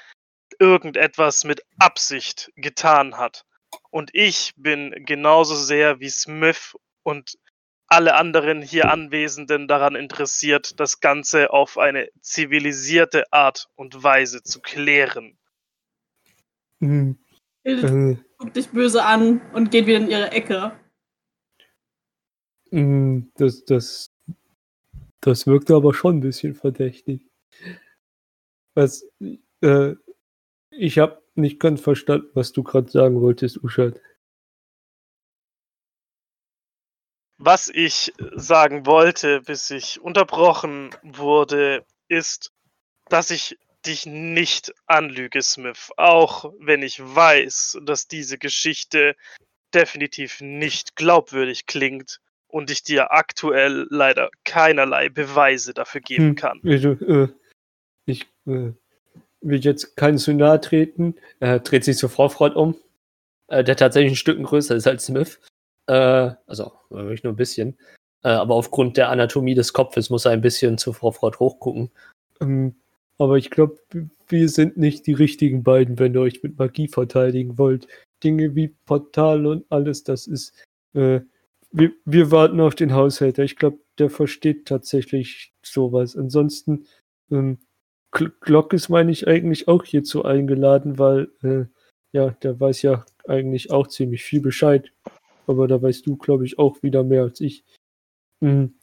irgendetwas mit Absicht getan hat. Und ich bin genauso sehr wie Smith und alle anderen hier Anwesenden daran interessiert, das Ganze auf eine zivilisierte Art und Weise zu klären. Hm, Hilde äh, guckt dich böse an und geht wieder in ihre Ecke. hm, das, das, das wirkte aber schon ein bisschen verdächtig. Was, äh, ich habe nicht ganz verstanden, was du gerade sagen wolltest, Uschat. Was ich sagen wollte, bis ich unterbrochen wurde, ist, dass ich dich nicht anlüge, Smith. Auch wenn ich weiß, dass diese Geschichte definitiv nicht glaubwürdig klingt und ich dir aktuell leider keinerlei Beweise dafür geben Hm, kann. Also, äh, ich äh, will jetzt keinen zu nahe treten. Er dreht sich zur Vorfront um, äh, der tatsächlich ein Stück größer ist als Smith. Äh, also, wirklich nur ein bisschen. Äh, aber aufgrund der Anatomie des Kopfes muss er ein bisschen zur Vorfront hochgucken. Ähm, aber ich glaube, wir sind nicht die richtigen beiden, wenn ihr euch mit Magie verteidigen wollt. Dinge wie Portal und alles, das ist. Äh, wir, wir warten auf den Haushälter. Ich glaube, der versteht tatsächlich sowas. Ansonsten, ähm, Glock ist, meine ich, eigentlich auch hierzu eingeladen, weil, äh, ja, der weiß ja eigentlich auch ziemlich viel Bescheid. Aber da weißt du, glaube ich, auch wieder mehr als ich. Hm.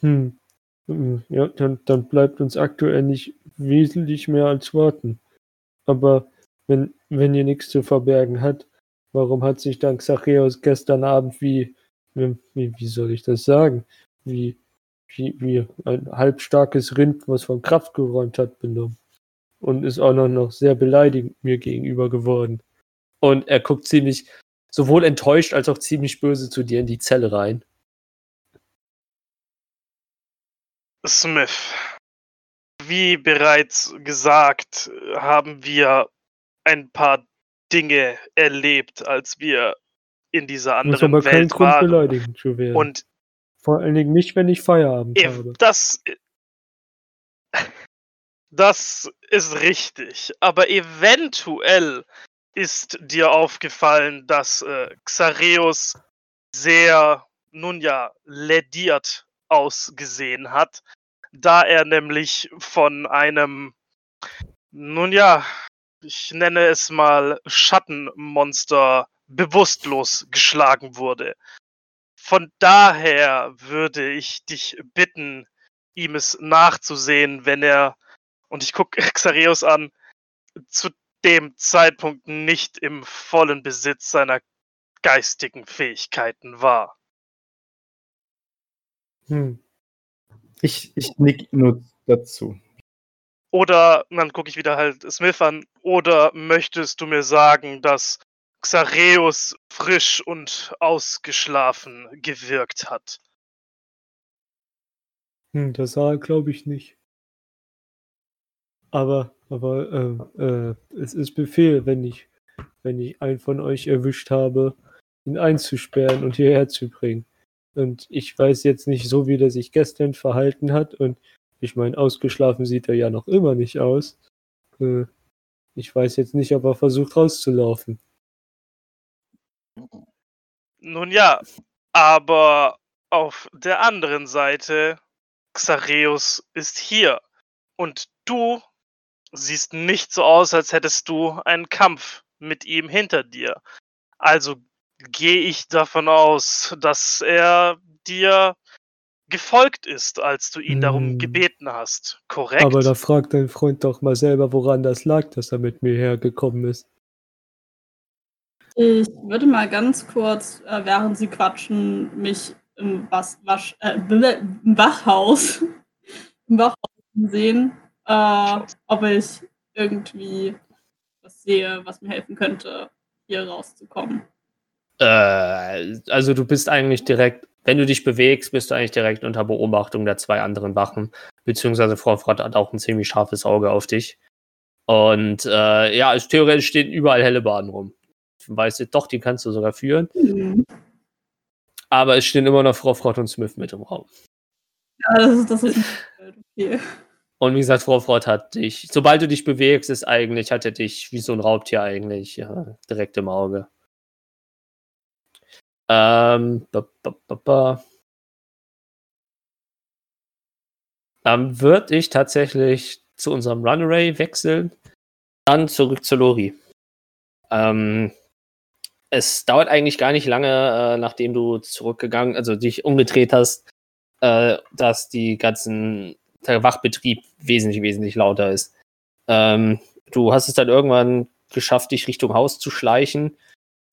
Hm. Hm. Ja, dann, dann bleibt uns aktuell nicht wesentlich mehr als warten. Aber wenn, wenn ihr nichts zu verbergen hat, warum hat sich dann Xacheus gestern Abend wie, wie, wie soll ich das sagen, wie, wie, wie ein halbstarkes Rind, was von Kraft geräumt hat, benommen? Und ist auch noch, noch sehr beleidigend mir gegenüber geworden. Und er guckt ziemlich, sowohl enttäuscht als auch ziemlich böse zu dir in die Zelle rein. Smith, wie bereits gesagt, haben wir ein paar Dinge erlebt, als wir in dieser anderen Welt Grund waren. beleidigend zu werden. Und Vor allen Dingen nicht, wenn ich Feierabend ev- habe. das, das ist richtig, aber eventuell ist dir aufgefallen, dass äh, Xareus sehr, nun ja, lediert ausgesehen hat, da er nämlich von einem, nun ja, ich nenne es mal Schattenmonster bewusstlos geschlagen wurde. Von daher würde ich dich bitten, ihm es nachzusehen, wenn er, und ich gucke Xareus an, zu dem Zeitpunkt nicht im vollen Besitz seiner geistigen Fähigkeiten war. Hm. Ich, ich nick nur dazu. Oder, dann gucke ich wieder halt Smith an, oder möchtest du mir sagen, dass Xareus frisch und ausgeschlafen gewirkt hat? Hm, das sah er, glaube ich, nicht. Aber, aber äh, äh, es ist Befehl, wenn ich, wenn ich einen von euch erwischt habe, ihn einzusperren und hierher zu bringen. Und ich weiß jetzt nicht so, wie der sich gestern verhalten hat. Und ich meine, ausgeschlafen sieht er ja noch immer nicht aus. Äh, ich weiß jetzt nicht, ob er versucht rauszulaufen. Nun ja, aber auf der anderen Seite, Xareus ist hier. Und du siehst nicht so aus, als hättest du einen Kampf mit ihm hinter dir. Also gehe ich davon aus, dass er dir gefolgt ist, als du ihn darum Hm. gebeten hast. Korrekt? Aber da fragt dein Freund doch mal selber, woran das lag, dass er mit mir hergekommen ist. Ich würde mal ganz kurz, äh, während Sie quatschen, mich im, Was Wasch äh, im Wachhaus, im sehen, äh, ob ich irgendwie was sehe, was mir helfen könnte, hier rauszukommen. Äh, also du bist eigentlich direkt, wenn du dich bewegst, bist du eigentlich direkt unter Beobachtung der zwei anderen Wachen. Beziehungsweise Frau Frott hat auch ein ziemlich scharfes Auge auf dich. Und äh, ja, es, theoretisch stehen überall helle Bahnen rum. Weißt du, doch, die kannst du sogar führen. Hm. Aber es stehen immer noch Frau Frott und Smith mit im Raum. Ja, das ist, das ist okay. Und wie gesagt, Frau Frott hat dich, sobald du dich bewegst, ist eigentlich, hat er dich wie so ein Raubtier eigentlich ja, direkt im Auge. Ähm, ba, ba, ba, ba. Dann würde ich tatsächlich zu unserem Runaway wechseln. Dann zurück zu Lori. Ähm, es dauert eigentlich gar nicht lange, äh, nachdem du zurückgegangen, also dich umgedreht hast, äh, dass die ganzen der Wachbetrieb wesentlich, wesentlich lauter ist. Ähm, du hast es dann irgendwann geschafft, dich Richtung Haus zu schleichen,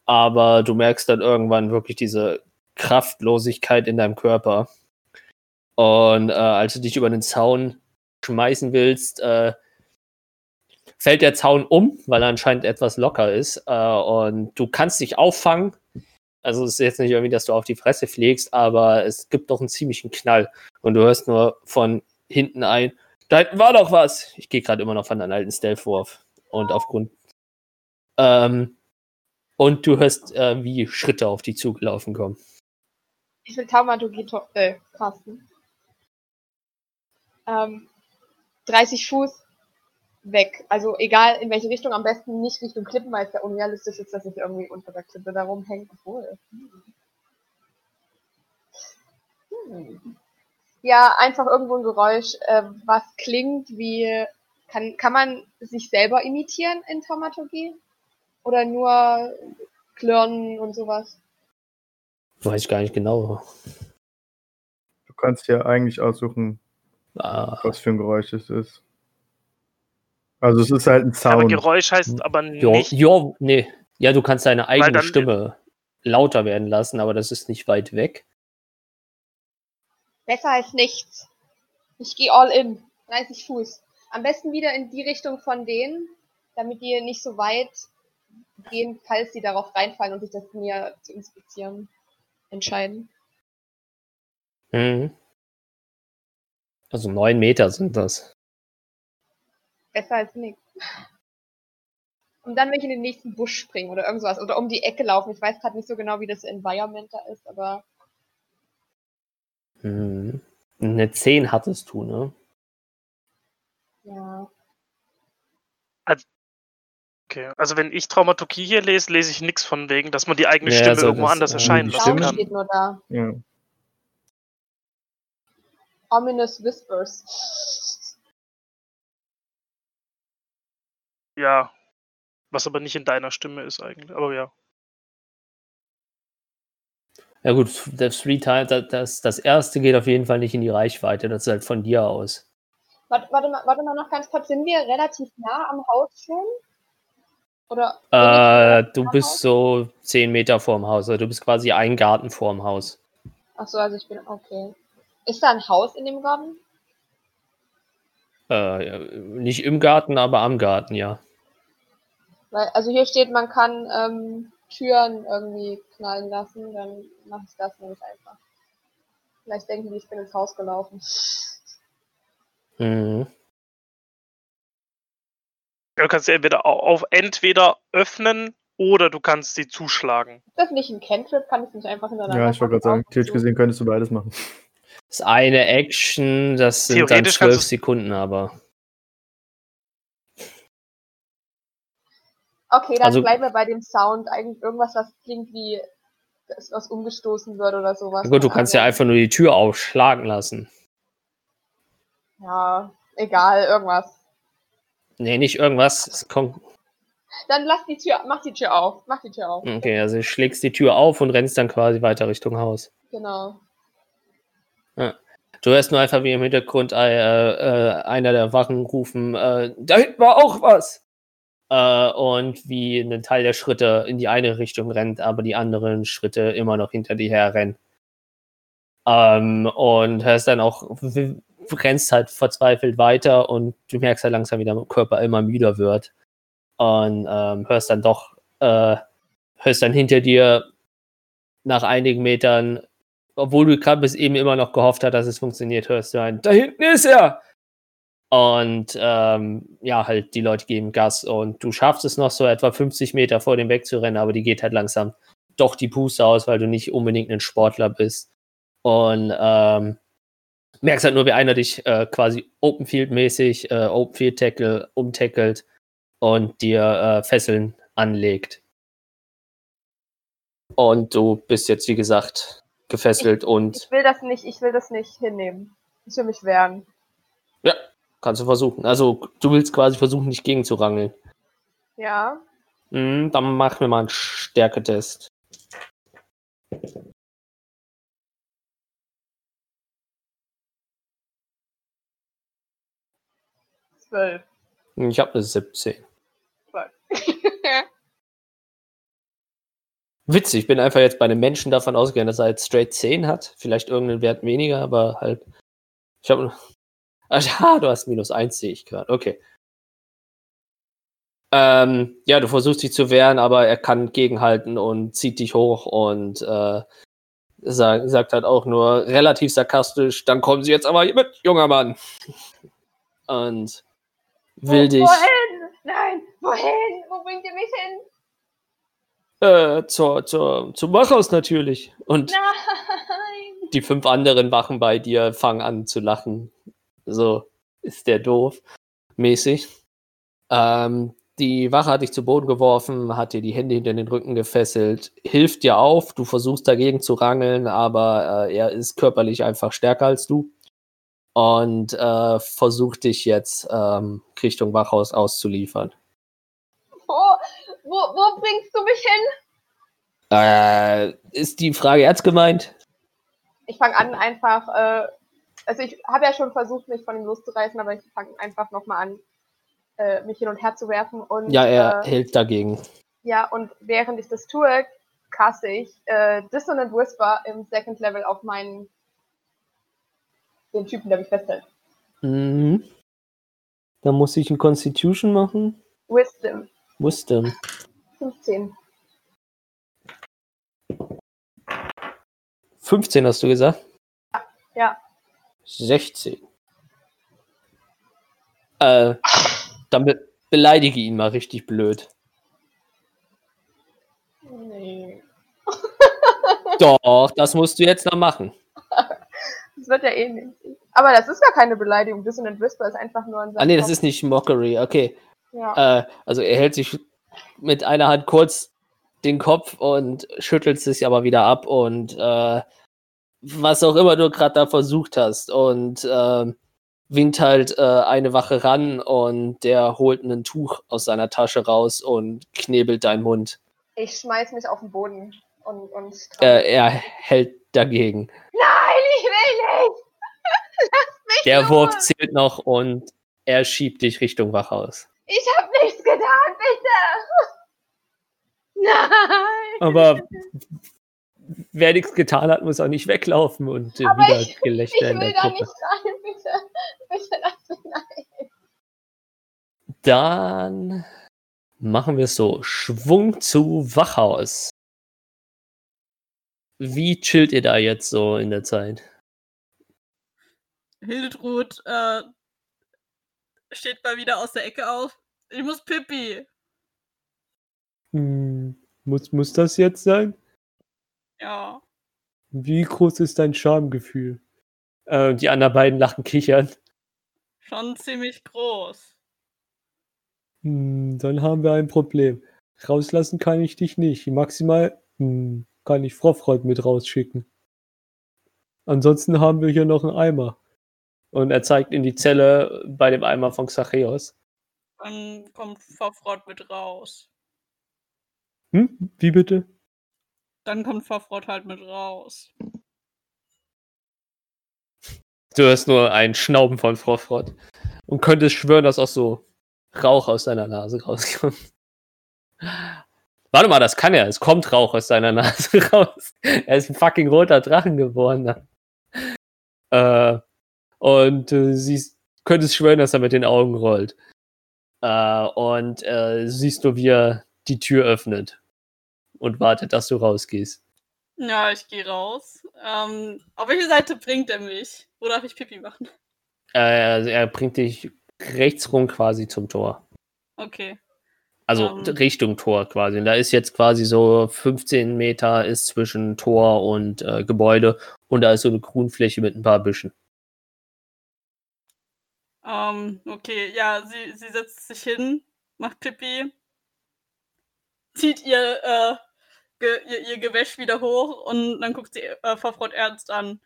aber du merkst dann irgendwann wirklich diese Kraftlosigkeit in deinem Körper. Und äh, als du dich über den Zaun schmeißen willst, äh, fällt der Zaun um, weil er anscheinend etwas locker ist. Äh, und du kannst dich auffangen. Also es ist jetzt nicht irgendwie, dass du auf die Fresse fliegst, aber es gibt doch einen ziemlichen Knall. Und du hörst nur von hinten ein, da hinten war doch was. Ich gehe gerade immer noch von deinem alten Stealth-Wurf. Und aufgrund. Ähm, und du hörst, äh, wie Schritte auf dich zugelaufen kommen. Ich will Taumaturgie äh, casten. Ähm, 30 Fuß weg. Also egal in welche Richtung, am besten nicht Richtung Klippen, weil es ja unrealistisch ist, dass ich irgendwie unter der Klippe da rumhänge. Obwohl. Hm. Hm. Ja, einfach irgendwo ein Geräusch, äh, was klingt wie. Kann, kann man sich selber imitieren in Taumaturgie? Oder nur klirren und sowas? Weiß ich gar nicht genau. Du kannst ja eigentlich aussuchen, Ah, was für ein Geräusch es ist. Also es ist halt ein aber Sound. Geräusch heißt aber jo, nicht. jo, nee. Ja, du kannst deine eigene dann- Stimme lauter werden lassen, aber das ist nicht weit weg. Besser als nichts. Ich gehe all in. 30 Fuß. Am besten wieder in die Richtung von denen, damit die nicht so weit gehen, falls sie darauf reinfallen und sich das mir zu inspizieren entscheiden. Mhm. Also neun Meter sind das. Besser als nichts. Und dann will ich in den nächsten Busch springen oder irgendwas. Oder um die Ecke laufen. Ich weiß gerade nicht so genau, wie das Environment da ist, aber Mhm. Eine 10 hattest du, ne? ja. Okay. Also wenn ich Traumaturgie hier lese, lese ich nichts von wegen, dass man die eigene Ja, Stimme also irgendwo das, anders äh, erscheinen die lassen kann. steht nur da. Ja. Ominous Whispers. Ja. Was aber nicht in deiner Stimme ist eigentlich. Aber ja. Ja gut, das Three Time, das, das, erste geht auf jeden Fall nicht in die Reichweite, das ist halt von dir aus. Warte, warte, mal, warte mal noch ganz kurz. Sind wir relativ nah am Haus schon? Oder? Äh, du bist Haus? so 10 Meter vorm Haus, also du bist quasi ein Garten vorm Haus. Ach so, also ich bin. Okay. Ist da ein Haus in dem Garten? Äh, nicht im Garten, aber am Garten, ja. Weil, also hier steht, man kann ähm, Türen irgendwie knallen lassen. Dann mache ich das nämlich einfach. Vielleicht denken die, ich bin ins Haus gelaufen. Mhm. Du kannst sie entweder au- auf entweder öffnen oder du kannst sie zuschlagen. Ist das nicht ein Cantrip? Kann ich nicht einfach hintereinander Ja, ich wollte gerade sagen, theoretisch gesehen könntest du beides machen. Das ist eine Action, das sind dann Theoretisch kannst 12 du's- Sekunden aber. Okay, dann Also- bleiben wir bei dem Sound. Eigentlich irgendwas, was klingt wie das, was umgestoßen wird oder sowas. Gut, du kannst ja Ahnung. einfach nur die Tür aufschlagen lassen. Ja, egal, irgendwas. Nee, nicht irgendwas. Dann lass die Tür, mach die Tür auf. Mach die Tür auf. Okay, also du schlägst die Tür auf und rennst dann quasi weiter Richtung Haus. Genau. Du hörst nur einfach, wie im Hintergrund äh, äh, einer der Wachen rufen, äh, da hinten war auch was. Äh, und wie ein Teil der Schritte in die eine Richtung rennt, aber die anderen Schritte immer noch hinter dir her rennen. Ähm, und hörst dann auch, rennst halt verzweifelt weiter und du merkst halt langsam, wie dein Körper immer müder wird. Und ähm, hörst dann doch, äh, hörst dann hinter dir nach einigen Metern obwohl du gerade bis eben immer noch gehofft hast, dass es funktioniert, hörst du ein, da hinten ist er! Und ähm, ja, halt, die Leute geben Gas und du schaffst es noch so etwa 50 Meter vor dem wegzurennen, aber die geht halt langsam doch die Puste aus, weil du nicht unbedingt ein Sportler bist. Und ähm, merkst halt nur, wie einer dich äh, quasi Open-Field-mäßig, äh, Open-Field-Tackle umtackelt und dir äh, Fesseln anlegt. Und du bist jetzt, wie gesagt, gefesselt und Ich will das nicht, ich will das nicht hinnehmen. Ich will mich wehren. Ja, kannst du versuchen. Also, du willst quasi versuchen, nicht gegen zu rangeln. Ja. Mhm, dann machen wir mal einen Stärketest. Zwölf. Ich habe eine 17. Witzig, ich bin einfach jetzt bei einem Menschen davon ausgegangen, dass er jetzt straight 10 hat. Vielleicht irgendeinen Wert weniger, aber halt. Ich habe. Ah, du hast minus 1, sehe ich gerade. Okay. Ähm, ja, du versuchst dich zu wehren, aber er kann gegenhalten und zieht dich hoch und äh, sagt, sagt halt auch nur relativ sarkastisch, dann kommen sie jetzt aber hier mit, junger Mann. Und will Wo- dich Wohin? Nein, wohin? Wo bringt ihr mich hin? äh, zur, zur, zum Wachhaus natürlich. Und Nein. die fünf anderen Wachen bei dir fangen an zu lachen. So ist der doof. Mäßig. Ähm, die Wache hat dich zu Boden geworfen, hat dir die Hände hinter den Rücken gefesselt, hilft dir auf, du versuchst dagegen zu rangeln, aber äh, er ist körperlich einfach stärker als du und äh, versucht dich jetzt ähm, Richtung Wachhaus auszuliefern. Wo, wo, wo bringst du mich hin? Äh, ist die Frage ernst gemeint? Ich fange an einfach, äh, also ich habe ja schon versucht, mich von ihm loszureißen, aber ich fange einfach nochmal an, äh, mich hin und her zu werfen. Und, Ja, er äh, hält dagegen. ja, und während ich das tue, caste ich äh, Dissonant Whisper im Second Level auf meinen den Typen, der mich festhält. Mhm. Da muss ich ein Constitution machen. Wisdom. Wisdom. 15. 15 hast du gesagt? Ja. 16. Äh, dann be beleidige ihn mal richtig blöd. Nee. Doch, das musst du jetzt noch machen. Das wird ja eh nicht. Aber das ist gar keine Beleidigung. Dissonant Whisper ist einfach nur ein Ah nee, das ist nicht Mockery. Okay. Ja. Äh, also er hält sich mit einer Hand kurz den Kopf und schüttelt sich aber wieder ab und äh, was auch immer du gerade da versucht hast und äh, winkt halt äh, eine Wache ran und der holt ein Tuch aus seiner Tasche raus und knebelt deinen Mund. Ich schmeiß mich auf den Boden und. und Äh, er hält dagegen. Nein, ich will nicht! Lass mich Der in Wurf zählt noch und er schiebt dich Richtung Wachhaus. Ich hab nichts getan, bitte! Nein! Aber wer nichts getan hat, muss auch nicht weglaufen und äh, wieder ich, ich Gelächter in will der da Gruppe. nicht rein, bitte! Bitte lass mich rein! Dann machen wir es so. Schwung zu Wachhaus. Wie chillt ihr da jetzt so in der Zeit? Hildetrud äh, steht mal wieder aus der Ecke auf. Ich muss Pippi. Hm, muss, muss das jetzt sein? Ja. Wie groß ist dein Schamgefühl? Äh, die anderen beiden lachen kichern. Schon ziemlich groß. Hm, dann haben wir ein Problem. Rauslassen kann ich dich nicht. Maximal hm, kann ich Frofrott mit rausschicken. Ansonsten haben wir hier noch einen Eimer. Und er zeigt in die Zelle bei dem Eimer von Xacheos. Dann kommt Vorfrott mit raus. Hm? Wie bitte? Dann kommt Vorfrott halt mit raus. Du hörst nur ein Schnauben von Frott und könntest schwören, dass auch so Rauch aus seiner Nase rauskommt. Warte mal, das kann er. Es kommt Rauch aus seiner Nase raus. Er ist ein fucking roter Drachen geworden. Äh, und äh, siehst, könntest schwören, dass er mit den Augen rollt. Äh, und äh, siehst du, wie er die Tür öffnet und wartet, dass du rausgehst. Ja, ich gehe raus. Ähm, auf welche Seite bringt er mich? Wo darf ich Pipi machen? Äh, also er bringt dich rechts rum quasi zum Tor. Okay. Also Ähm. Richtung Tor quasi. Und da ist jetzt quasi so 15 Meter ist zwischen Tor und äh, Gebäude und da ist so eine Grünfläche mit ein paar Büschen. Ähm, okay, ja, sie, sie setzt sich hin, macht Pipi, zieht ihr, äh, ge, ihr, ihr Gewäsch wieder hoch und dann guckt sie äh, Vorfrott ernst an.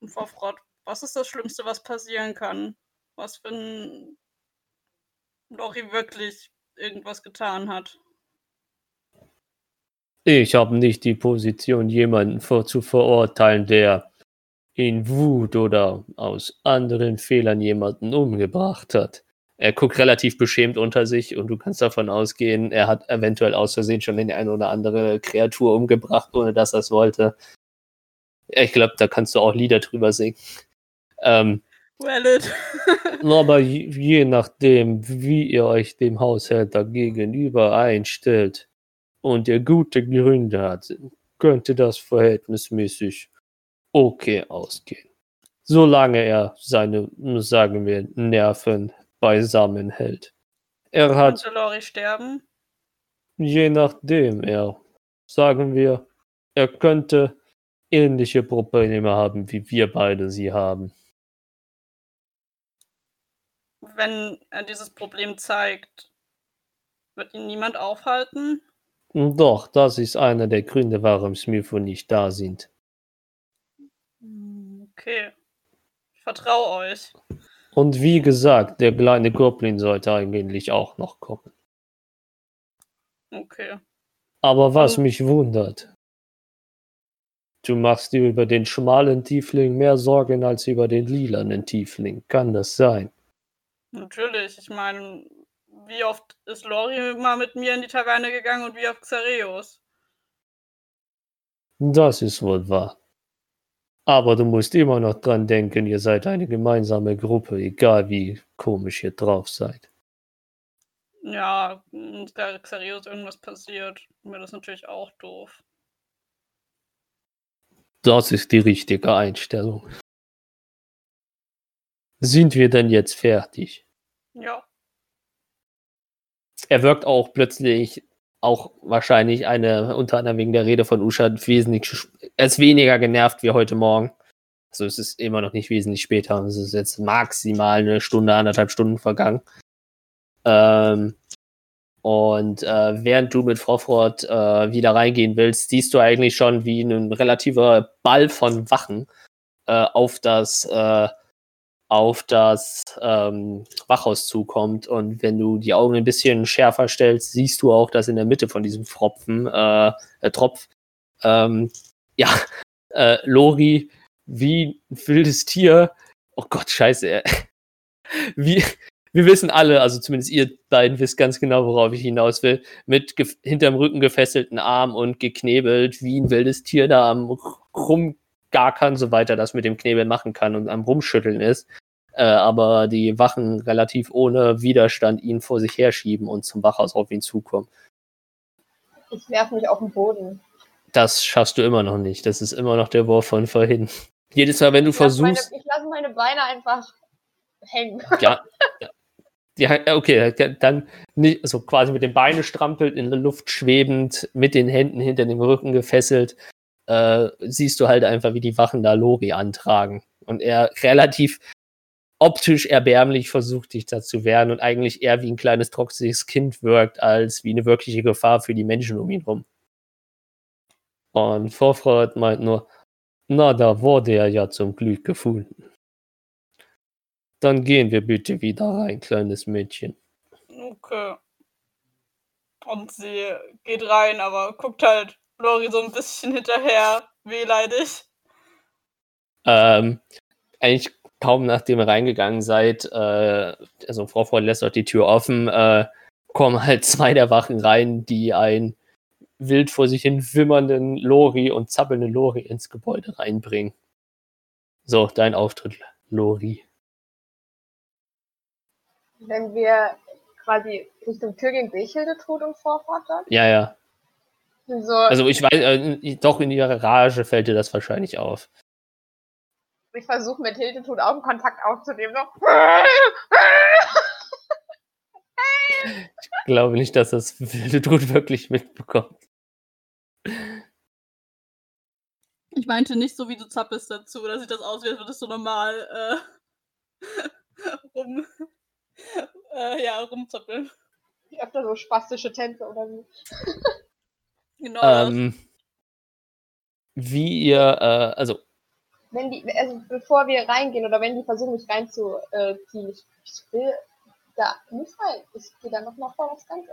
Und Vorfrott, was ist das Schlimmste, was passieren kann? Was, wenn Lori wirklich irgendwas getan hat? Ich habe nicht die Position, jemanden vor zu verurteilen, der in Wut oder aus anderen Fehlern jemanden umgebracht hat. Er guckt relativ beschämt unter sich und du kannst davon ausgehen, er hat eventuell aus Versehen schon die eine oder andere Kreatur umgebracht, ohne dass er es wollte. Ich glaube, da kannst du auch Lieder drüber singen. Ähm, Well it. aber je, je nachdem, wie ihr euch dem Haushälter gegenüber einstellt und ihr gute Gründe hat, könnte das verhältnismäßig okay ausgehen. Solange er seine, sagen wir, Nerven beisammen hält. Er hat, Könnte Lori sterben? je nachdem, er, sagen wir, er könnte ähnliche Probleme haben, wie wir beide sie haben. Wenn er dieses Problem zeigt, wird ihn niemand aufhalten? Doch, das ist einer der Gründe, warum Smitho nicht da sind. Hm, Okay. Ich vertraue euch. Und wie gesagt, der kleine Goblin sollte eigentlich auch noch kommen. Okay. Aber was Ähm. mich wundert, du machst dir über den schmalen Tiefling mehr Sorgen als über den lilanen Tiefling. Kann das sein? Natürlich. Ich meine, wie oft ist Lori mal mit mir in die Taverne gegangen und wie oft Xareus? Das ist wohl wahr. Aber du musst immer noch dran denken, ihr seid eine gemeinsame Gruppe, egal wie komisch ihr drauf seid. Ja, da Xareus irgendwas passiert, wäre das natürlich auch doof. Das ist die richtige Einstellung. Sind wir denn jetzt fertig? Ja. er wirkt auch plötzlich auch wahrscheinlich eine, unter anderem wegen der Rede von Usha, wesentlich, er ist weniger genervt wie heute Morgen. Also es ist immer noch nicht wesentlich später. Es ist jetzt maximal eine Stunde, anderthalb Stunden vergangen. Ähm, und äh, während du mit Ford äh, wieder reingehen willst, siehst du eigentlich schon, wie ein relativer Ball von Wachen äh, auf das äh, auf das ähm, Wachhaus zukommt. Und wenn du die Augen ein bisschen schärfer stellst, siehst du auch, dass in der Mitte von diesem Tropfen, äh, äh, Tropf, ähm, ja, äh, Lori wie ein wildes Tier, oh Gott, scheiße, äh, wie, wir wissen alle, also zumindest ihr beiden wisst ganz genau, worauf ich hinaus will, mit hinterm Rücken gefesselten Arm und geknebelt, wie ein wildes Tier da am rumgarkern, soweit er das mit dem Knebel machen kann und am rumschütteln ist. Äh, aber die Wachen relativ ohne Widerstand ihn vor sich herschieben und zum Wachhaus auf ihn zukommen. Ich werfe mich auf den Boden. Das schaffst du immer noch nicht. Das ist immer noch der Wurf von vorhin. Jedes Mal, wenn du Ich lasse meine, versuchst. ich lasse meine Beine einfach hängen. Ja, ja. Ja, okay, dann nicht, also quasi mit den Beinen strampelt, in der Luft schwebend, mit den Händen hinter dem Rücken gefesselt, äh, siehst du halt einfach, wie die Wachen da Lori antragen. Und er relativ optisch erbärmlich versucht, dich da zu wehren und eigentlich eher wie ein kleines trotzig Kind wirkt, als wie eine wirkliche Gefahr für die Menschen um ihn rum. Und Vorfreude meint nur, na, da wurde er ja zum Glück gefunden. Dann gehen wir bitte wieder rein, kleines Mädchen. Okay. Und sie geht rein, aber guckt halt Lori so ein bisschen hinterher, wehleidig. Ähm, eigentlich kaum nachdem ihr reingegangen seid, äh, also Frau Freund lässt auch die Tür offen, äh, kommen halt zwei der Wachen rein, die einen wild vor sich hin wimmernden Lori und zappelnden Lori ins Gebäude reinbringen. So, dein Auftritt, Lori. Wenn wir quasi Richtung Tür gehen, sehe ich Hildetrud und Vorfahrt dort. Ja, ja. So, Also ich weiß, äh, doch in ihrer Rage fällt dir das wahrscheinlich auf. ich versuche mit Hildetrud Augenkontakt aufzunehmen. So. Ich glaube nicht, dass das wilde Tod wirklich mitbekommt. Ich meinte nicht so, wie du zappelst dazu, oder sieht das aus, wie als würdest du normal äh, rum, äh, ja, rumzappeln. Öfter so spastische Tänze oder wie. Genau. Ähm, wie ihr, äh, also Wenn die, also bevor wir reingehen oder wenn die versuchen, mich reinzuziehen, ich, ich will da nicht rein. Ich gehe da noch mal vor das Ganze.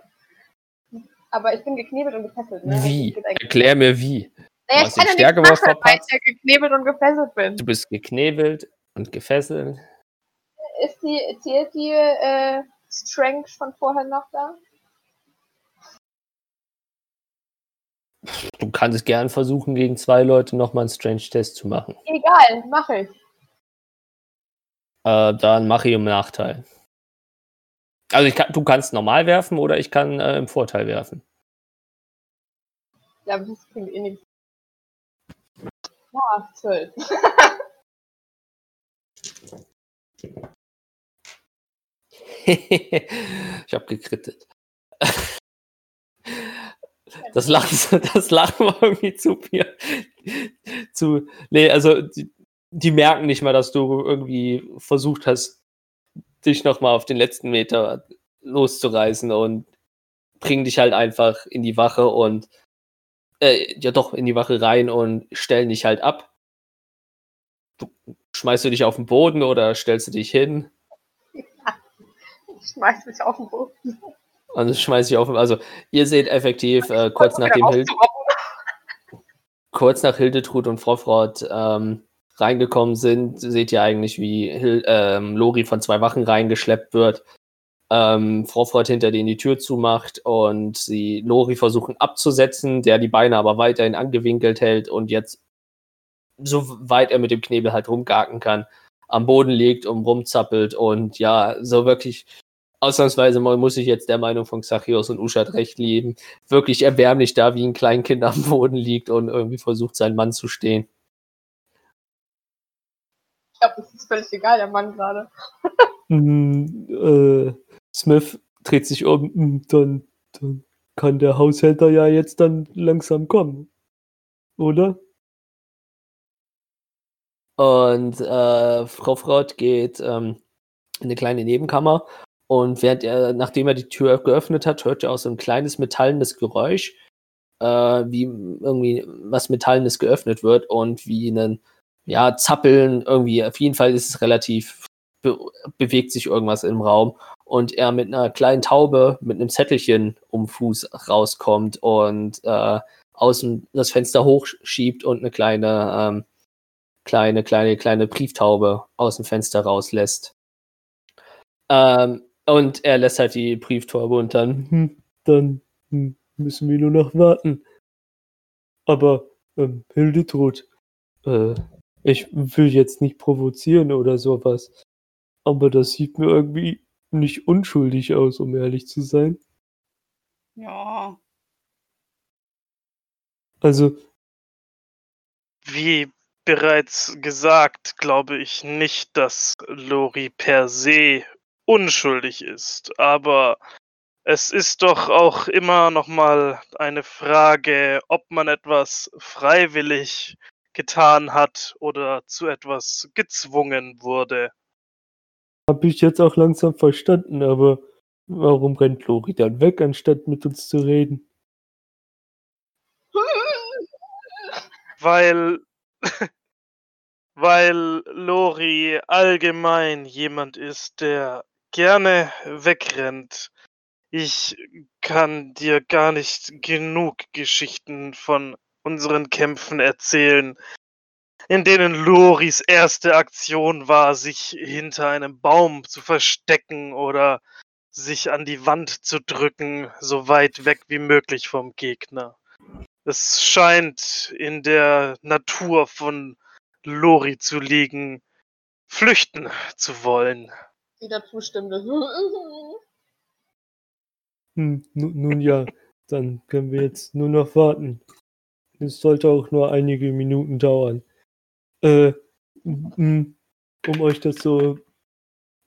Aber ich bin geknebelt und gefesselt. Ne? wie? Erklär mir wie. Naja, hast ich kann ja nichts Stärkewurf machen, weil ich ja geknebelt und gefesselt bin. Du bist geknebelt und gefesselt. Ist die, zählt die äh, Strength von vorher noch da? Du kannst gern versuchen, gegen zwei Leute nochmal einen Strange-Test zu machen. Egal, mache ich. Äh, dann mache ich im Nachteil. Also ich kann, du kannst normal werfen oder ich kann äh, im Vorteil werfen. Ja, das klingt eh nichts. Ja, zwölf. ich habe gekrittet. Das Lachen, das Lachen war irgendwie zu mir. Zu, nee, also die, die merken nicht mal, dass du irgendwie versucht hast, dich nochmal auf den letzten Meter loszureißen und bringen dich halt einfach in die Wache und äh, ja doch in die Wache rein und stellen dich halt ab. Du, schmeißt du dich auf den Boden oder stellst du dich hin? Ich schmeiß mich auf den Boden. Und das schmeiß ich auf. Also, ihr seht effektiv äh, kurz nachdem Hild, kurz nach Hildetrud und Frofrod ähm, reingekommen sind, seht ihr eigentlich, wie Hil ähm, Lori von zwei Wachen reingeschleppt wird. Ähm, Frofrod hinter denen die Tür zumacht und sie Lori versuchen abzusetzen, der die Beine aber weiterhin angewinkelt hält und jetzt, so weit er mit dem Knebel halt rumgarken kann, am Boden liegt und rumzappelt und ja, so wirklich ausnahmsweise mal muss ich jetzt der Meinung von Xachios und Uschat recht leben. Wirklich erbärmlich da, wie ein Kleinkind am Boden liegt und irgendwie versucht, seinen Mann zu stehen. Ich glaube, das ist völlig egal, der Mann gerade. Mm, äh, Smith dreht sich um, mm, dann, dann kann der Haushälter ja jetzt dann langsam kommen. Oder? Und äh, Frau Frott geht ähm, in eine kleine Nebenkammer und während er, nachdem er die Tür geöffnet hat, hört er auch so ein kleines metallenes Geräusch, äh, wie irgendwie was Metallenes geöffnet wird und wie ein ja, Zappeln irgendwie, auf jeden Fall ist es relativ, be bewegt sich irgendwas im Raum und er mit einer kleinen Taube mit einem Zettelchen um Fuß rauskommt und äh, außen das Fenster hochschiebt und eine kleine, ähm, kleine, kleine, kleine Brieftaube aus dem Fenster rauslässt. Ähm, und er lässt halt die Brieftaube und dann, Hm, dann hm, müssen wir nur noch warten. Aber, ähm, Hildetrud, äh, ich will jetzt nicht provozieren oder sowas. Aber das sieht mir irgendwie nicht unschuldig aus, um ehrlich zu sein. Ja. Also, Wie bereits gesagt, glaube ich nicht, dass Lori per se unschuldig ist, aber es ist doch auch immer noch mal eine Frage, ob man etwas freiwillig getan hat oder zu etwas gezwungen wurde. habe ich jetzt auch langsam verstanden, aber warum rennt Lori dann weg, anstatt mit uns zu reden? Weil weil Lori allgemein jemand ist, der gerne wegrennt. Ich kann dir gar nicht genug Geschichten von unseren Kämpfen erzählen, in denen Loris erste Aktion war, sich hinter einem Baum zu verstecken oder sich an die Wand zu drücken, so weit weg wie möglich vom Gegner. Es scheint in der Natur von Lori zu liegen, flüchten zu wollen. Wieder zustimmende. Hm, nu- nun ja, dann können wir jetzt nur noch warten. Es sollte auch nur einige Minuten dauern. Äh, um euch das so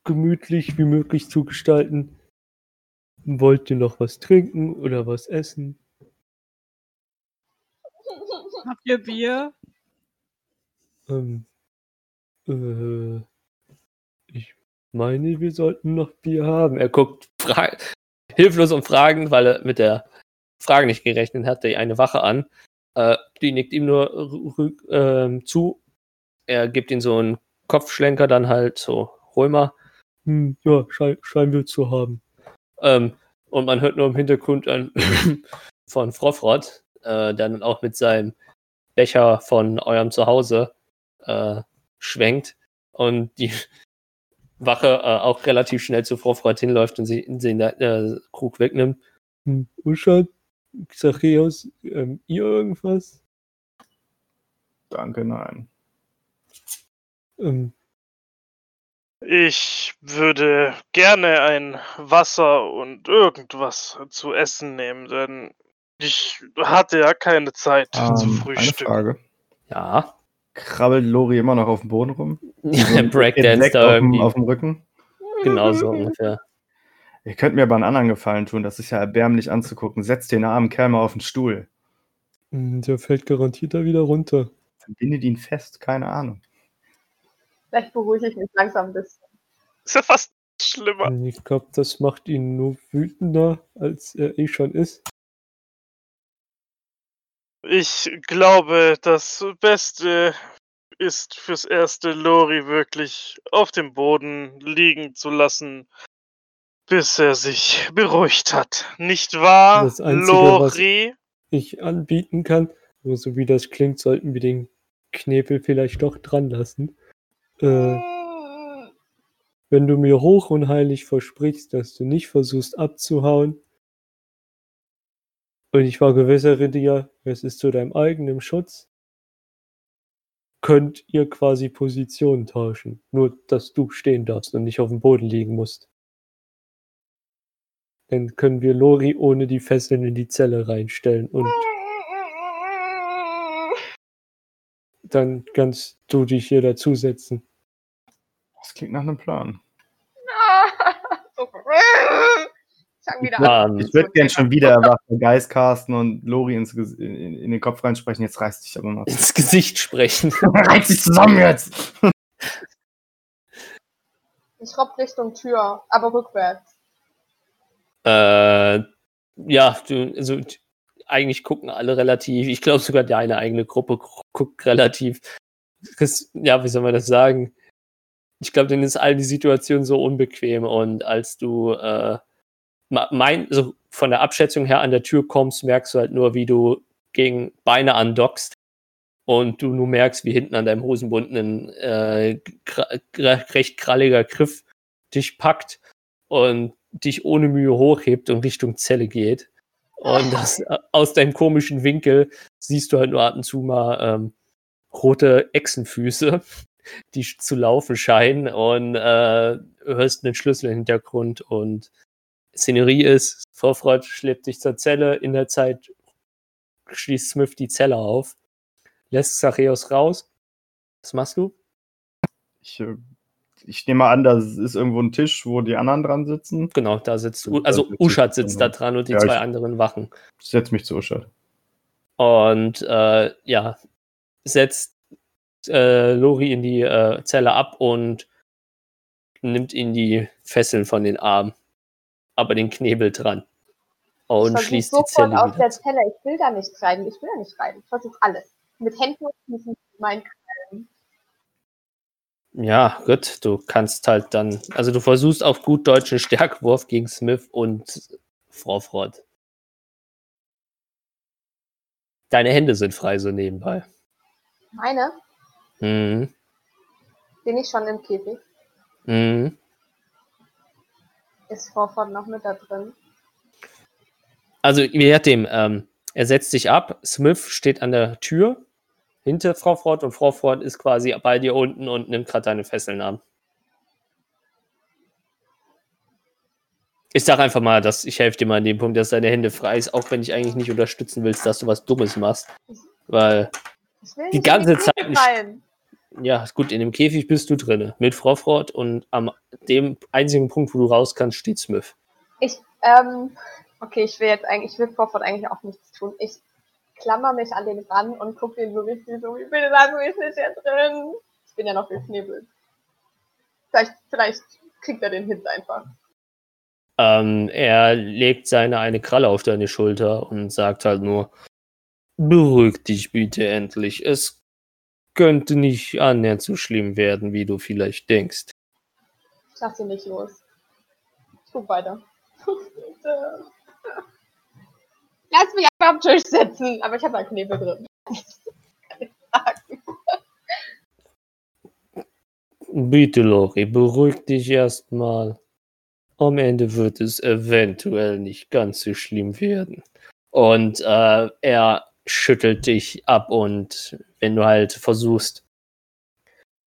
gemütlich wie möglich zu gestalten, wollt ihr noch was trinken oder was essen? Habt ihr Bier? Ähm, äh, meine, wir sollten noch Bier haben. Er guckt hilflos und fragend, weil er mit der Frage nicht gerechnet hat, die eine Wache an. Äh, die nickt ihm nur ähm, zu. Er gibt ihm so einen Kopfschlenker, dann halt so, hol mal. Hm, ja, schein, scheinen wir zu haben. Ähm, und man hört nur im Hintergrund ein von Frofrott, äh, der dann auch mit seinem Becher von eurem Zuhause äh, schwenkt und die Wache äh, auch relativ schnell zu Frofrott hinläuft und sie, den äh, Krug wegnimmt. Hm, Uschat, Xacheos, ähm, ihr irgendwas? Danke, nein. Ähm, Ich würde gerne ein Wasser und irgendwas zu essen nehmen, denn ich hatte ja keine Zeit zu Ähm, eine frühstücken. Frage. Ja. Krabbelt Lori immer noch auf dem Boden rum? Breakdance Leck da auf, dem, irgendwie. auf dem Rücken? Genau so ungefähr. Ihr könnt mir aber einen anderen Gefallen tun, das ist ja erbärmlich anzugucken. Setzt den armen Kerl mal auf den Stuhl. hm, der fällt garantiert da wieder runter. Verbindet ihn fest, keine Ahnung. Vielleicht beruhige ich mich langsam ein bisschen. Ist ja fast schlimmer. Hm, Ich glaube, das macht ihn nur wütender, als er eh schon ist. Ich glaube, das Beste ist fürs erste Lori wirklich auf dem Boden liegen zu lassen, bis er sich beruhigt hat. Nicht wahr, Das Einzige, was- Lori? Ich anbieten kann, nur so wie das klingt, sollten wir den Knebel vielleicht doch dran lassen. Äh, wenn du mir hoch und heilig versprichst, dass du nicht versuchst abzuhauen, und ich vergewissere dir, es ist zu deinem eigenen Schutz, könnt ihr quasi Positionen tauschen. Nur, dass du stehen darfst und nicht auf dem Boden liegen musst. Dann können wir Lori ohne die Fesseln in die Zelle reinstellen und dann kannst du dich hier dazusetzen. Das klingt nach einem Plan. fang wieder an. Ich würde gern schon wieder erwachte Geist casten und Lori ins, in, in den Kopf reinsprechen. Jetzt reißt dich aber mal. ins Gesicht sprechen. Reiß dich zusammen jetzt! Ich robb Richtung Tür, aber rückwärts. Äh, ja, du, also eigentlich gucken alle relativ, ich glaube sogar deine eigene Gruppe gu- guckt relativ, ja, wie soll man das sagen? Ich glaube, denen ist all die Situation so unbequem und als du äh, mein, so von der Abschätzung her an der Tür kommst, merkst du halt nur, wie du gegen Beine andockst und du nur merkst, wie hinten an deinem Hosenbund ein äh, recht kralliger Griff dich packt und dich ohne Mühe hochhebt und Richtung Zelle geht. Und das, äh, aus deinem komischen Winkel siehst du halt nur ab und zu mal ähm, rote Echsenfüße, die zu laufen scheinen und äh, hörst einen Schlüssel im Hintergrund und Szenerie ist, Vorfreud schleppt dich zur Zelle, in der Zeit schließt Smith die Zelle auf, lässt Zachäus raus. Was machst du? Ich, äh, ich nehme mal an, da ist irgendwo ein Tisch, wo die anderen dran sitzen. Genau, da sitzt, Da also Uschat sitzt dran, da dran und die Ja, zwei anderen Wachen. Ich setze mich zu Uschat. Und äh, ja, setzt äh, Lori in die äh, Zelle ab und nimmt ihn die Fesseln von den Armen, aber den Knebel dran. Und schließt die Zelle wieder. der Zelle. Ich will da nicht rein. Ich will da nicht rein. Ich versuche alles. Mit Händen und Füßen. Mein Ja, gut, du kannst halt dann, also du versuchst auf gut deutschen Stärkwurf gegen Smith und Frau Frott. Deine Hände sind frei so nebenbei. Meine? Mhm. Bin ich schon im Käfig? Mhm. Ist Vorfahrt noch mit da drin? Also je nachdem, ähm, er setzt sich ab, Smith steht an der Tür hinter Frau Ford und Frau Ford ist quasi bei dir unten und nimmt gerade deine Fesseln ab. Ich sag einfach mal, dass ich helfe dir mal an dem Punkt, dass deine Hände frei ist, auch wenn ich eigentlich nicht unterstützen willst, dass du was Dummes machst. Weil, Die ganze Zeit nicht-. Ja, gut, in dem Käfig bist du drinne mit Ford und am dem einzigen Punkt, wo du raus kannst, steht Smith. Ich, ähm, okay, ich will jetzt eigentlich, ich will Vorfahrt eigentlich auch nichts tun. Ich klammer mich an den ran und gucke den so richtig so, wie bitte lass mich nicht hier drin. Ich bin ja noch geknebelt. Vielleicht, vielleicht kriegt er den Hit einfach. Ähm, er legt seine eine Kralle auf deine Schulter und sagt halt nur, beruhig dich bitte endlich. Es könnte nicht annähernd so schlimm werden, wie du vielleicht denkst. Ich lasse ihn nicht los. Ich guck weiter. Lass mich einfach am Tisch sitzen, aber ich habe einen Knebel drin. Bitte, Lori, beruhig dich erstmal. Am Ende wird es eventuell nicht ganz so schlimm werden. Und äh, er schüttelt dich ab und wenn du halt versuchst,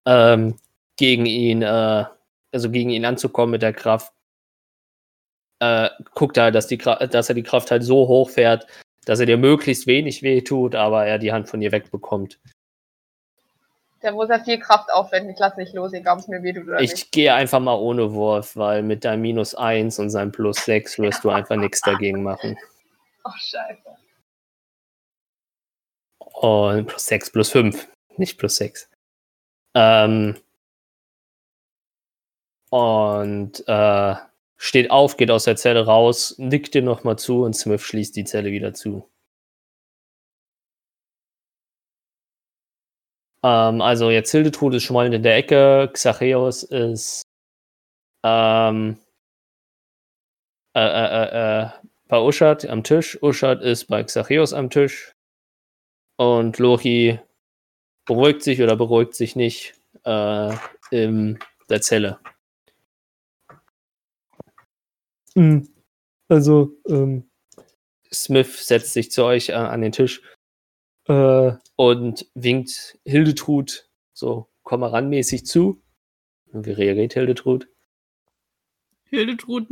ähm, gegen ihn, äh, also gegen ihn anzukommen mit der Kraft, äh, guckt er, dass, die, dass er die Kraft halt so hoch fährt, dass er dir möglichst wenig wehtut, aber er die Hand von dir wegbekommt. Da muss er viel Kraft aufwenden. Ich lasse nicht los, egal ob es mir wehtut oder nicht. Ich gehe einfach mal ohne Wurf, weil mit deinem Minus 1 und seinem Plus 6 wirst du einfach nichts dagegen machen. Oh, scheiße. Und plus 6, plus 5, nicht plus 6. Ähm, und äh, steht auf, geht aus der Zelle raus, nickt dir nochmal zu und Smith schließt die Zelle wieder zu. Ähm, also jetzt Hildetrud ist schmollend in der Ecke, Xacheos ist ähm, äh, äh, äh, äh, bei Uschat am Tisch, Uschat ist bei Xacheos am Tisch und Lori beruhigt sich oder beruhigt sich nicht äh, in der Zelle. Hm, Also, ähm, Smith setzt sich zu euch äh, an den Tisch äh, und winkt Hildetrud so komm mal ran mäßig zu. Und wie reagiert Hildetrud? Hildetrud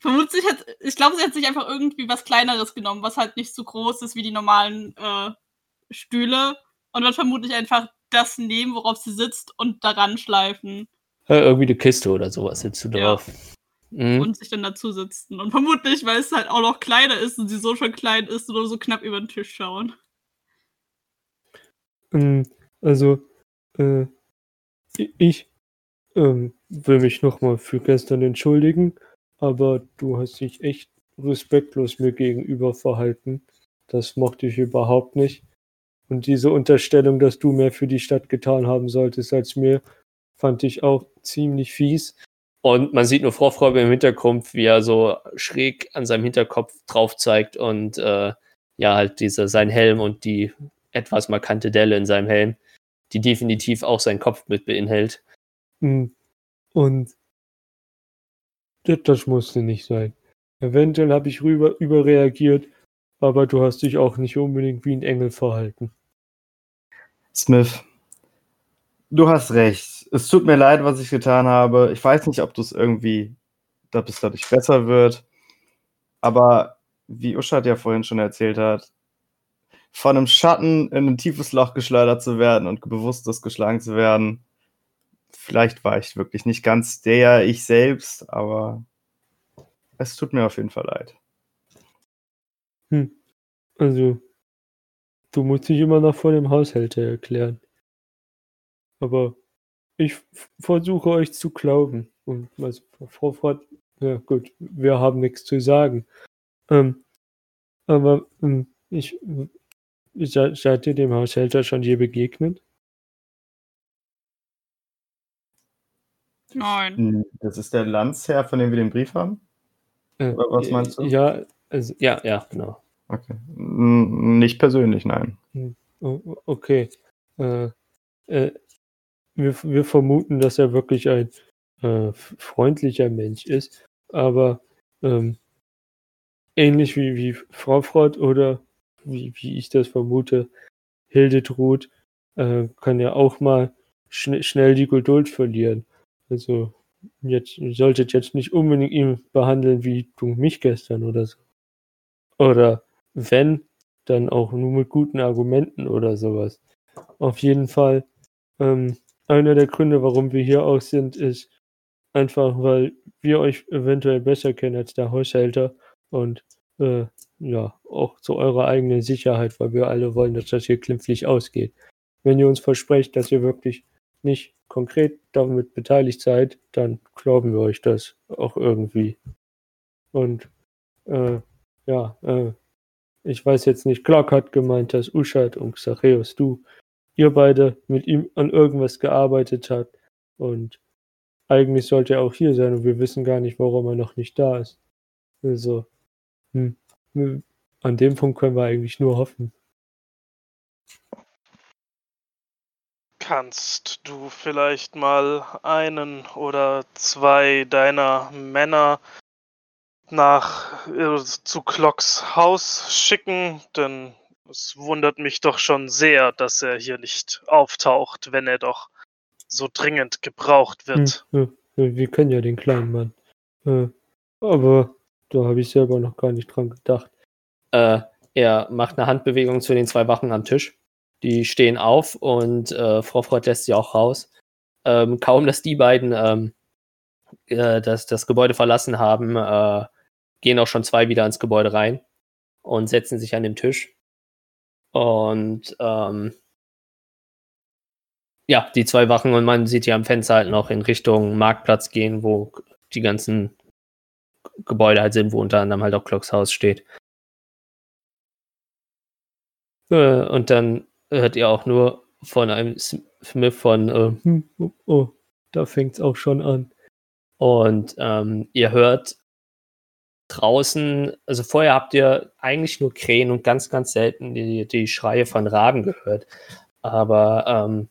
vermutlich hat, ich glaube, sie hat sich einfach irgendwie was Kleineres genommen, was halt nicht so groß ist wie die normalen äh, Stühle und wird vermutlich einfach das nehmen, worauf sie sitzt und daran schleifen Äh, irgendwie eine Kiste oder sowas sitzt du Ja. drauf. Mhm. und sich dann dazu sitzen. Und vermutlich, weil es halt auch noch kleiner ist und sie so schon klein ist, nur so knapp über den Tisch schauen. ähm, also, äh, ich ähm, will mich nochmal für gestern entschuldigen, aber du hast dich echt respektlos mir gegenüber verhalten. Das mochte ich überhaupt nicht. Und diese Unterstellung, dass du mehr für die Stadt getan haben solltest als mir, fand ich auch ziemlich fies. Und man sieht nur Vorfreude im Hintergrund, wie er so schräg an seinem Hinterkopf drauf zeigt und äh, ja, halt diese, sein Helm und die etwas markante Delle in seinem Helm, die definitiv auch seinen Kopf mit beinhält. Mm, Und das, das musste nicht sein. Eventuell habe ich rüber überreagiert, aber du hast dich auch nicht unbedingt wie ein Engel verhalten. Smith, du hast recht. Es tut mir leid, was ich getan habe. Ich weiß nicht, ob du es irgendwie, ob es dadurch besser wird. Aber wie Uschat ja vorhin schon erzählt hat, von einem Schatten in ein tiefes Loch geschleudert zu werden und bewusstlos geschlagen zu werden, vielleicht war ich wirklich nicht ganz der ich selbst, aber es tut mir auf jeden Fall leid. Hm. Also, du musst dich immer noch vor dem Haushälter erklären. Aber ich versuche euch zu glauben. Und also, Frau Fort, ja gut, wir haben nichts zu sagen. Ähm, aber ähm, ich, ich, seid ihr dem Haushälter schon je begegnet? Nein. Hm, Das ist der Landsherr, von dem wir den Brief haben? Äh, Oder was meinst du? Ja, Also, ja, ja, genau. Okay. Hm, Nicht persönlich, nein. o- okay. Äh, äh, wir, wir vermuten, dass er wirklich ein äh, freundlicher Mensch ist, aber ähm, ähnlich wie, wie Frau Frott oder wie, wie ich das vermute, Hildetrud äh, kann ja auch mal schn schnell die Geduld verlieren. Also jetzt solltet jetzt nicht unbedingt ihn behandeln wie du mich gestern oder so. Oder wenn, dann auch nur mit guten Argumenten oder sowas. Auf jeden Fall, ähm, einer der Gründe, warum wir hier auch sind, ist einfach, weil wir euch eventuell besser kennen als der Haushälter und äh, ja, auch zu eurer eigenen Sicherheit, weil wir alle wollen, dass das hier glimpflich ausgeht. Wenn ihr uns versprecht, dass ihr wirklich nicht konkret damit beteiligt seid, dann glauben wir euch das auch irgendwie. Und äh, ja, äh, ich weiß jetzt nicht, Clark hat gemeint, dass Uschat und Xacheus, du, ihr beide mit ihm an irgendwas gearbeitet habt. Und eigentlich sollte er auch hier sein und wir wissen gar nicht, warum er noch nicht da ist. Also, hm, an dem Punkt können wir eigentlich nur hoffen. Kannst du vielleicht mal einen oder zwei deiner Männer nach äh, zu Clocks Haus schicken? Denn es wundert mich doch schon sehr, dass er hier nicht auftaucht, wenn er doch so dringend gebraucht wird. Hm, hm, wir kennen ja den kleinen Mann. Äh, aber da habe ich selber noch gar nicht dran gedacht. Äh, er macht eine Handbewegung zu den zwei Wachen am Tisch. Die stehen auf und äh, Frau Freud lässt sie auch raus. Ähm, kaum, dass die beiden ähm, äh, das, das Gebäude verlassen haben, äh, gehen auch schon zwei wieder ins Gebäude rein und setzen sich an den Tisch. Und ähm, ja, die zwei Wachen und man sieht die am Fenster halt noch in Richtung Marktplatz gehen, wo die ganzen Gebäude halt sind, wo unter anderem halt auch Clocks Haus steht. Äh, und dann hört ihr auch nur von einem Smith von, äh, Hm, oh, oh, da fängt's auch schon an. und ähm, ihr hört draußen, also vorher habt ihr eigentlich nur Krähen und ganz, ganz selten die, die Schreie von Raben gehört. Aber ähm,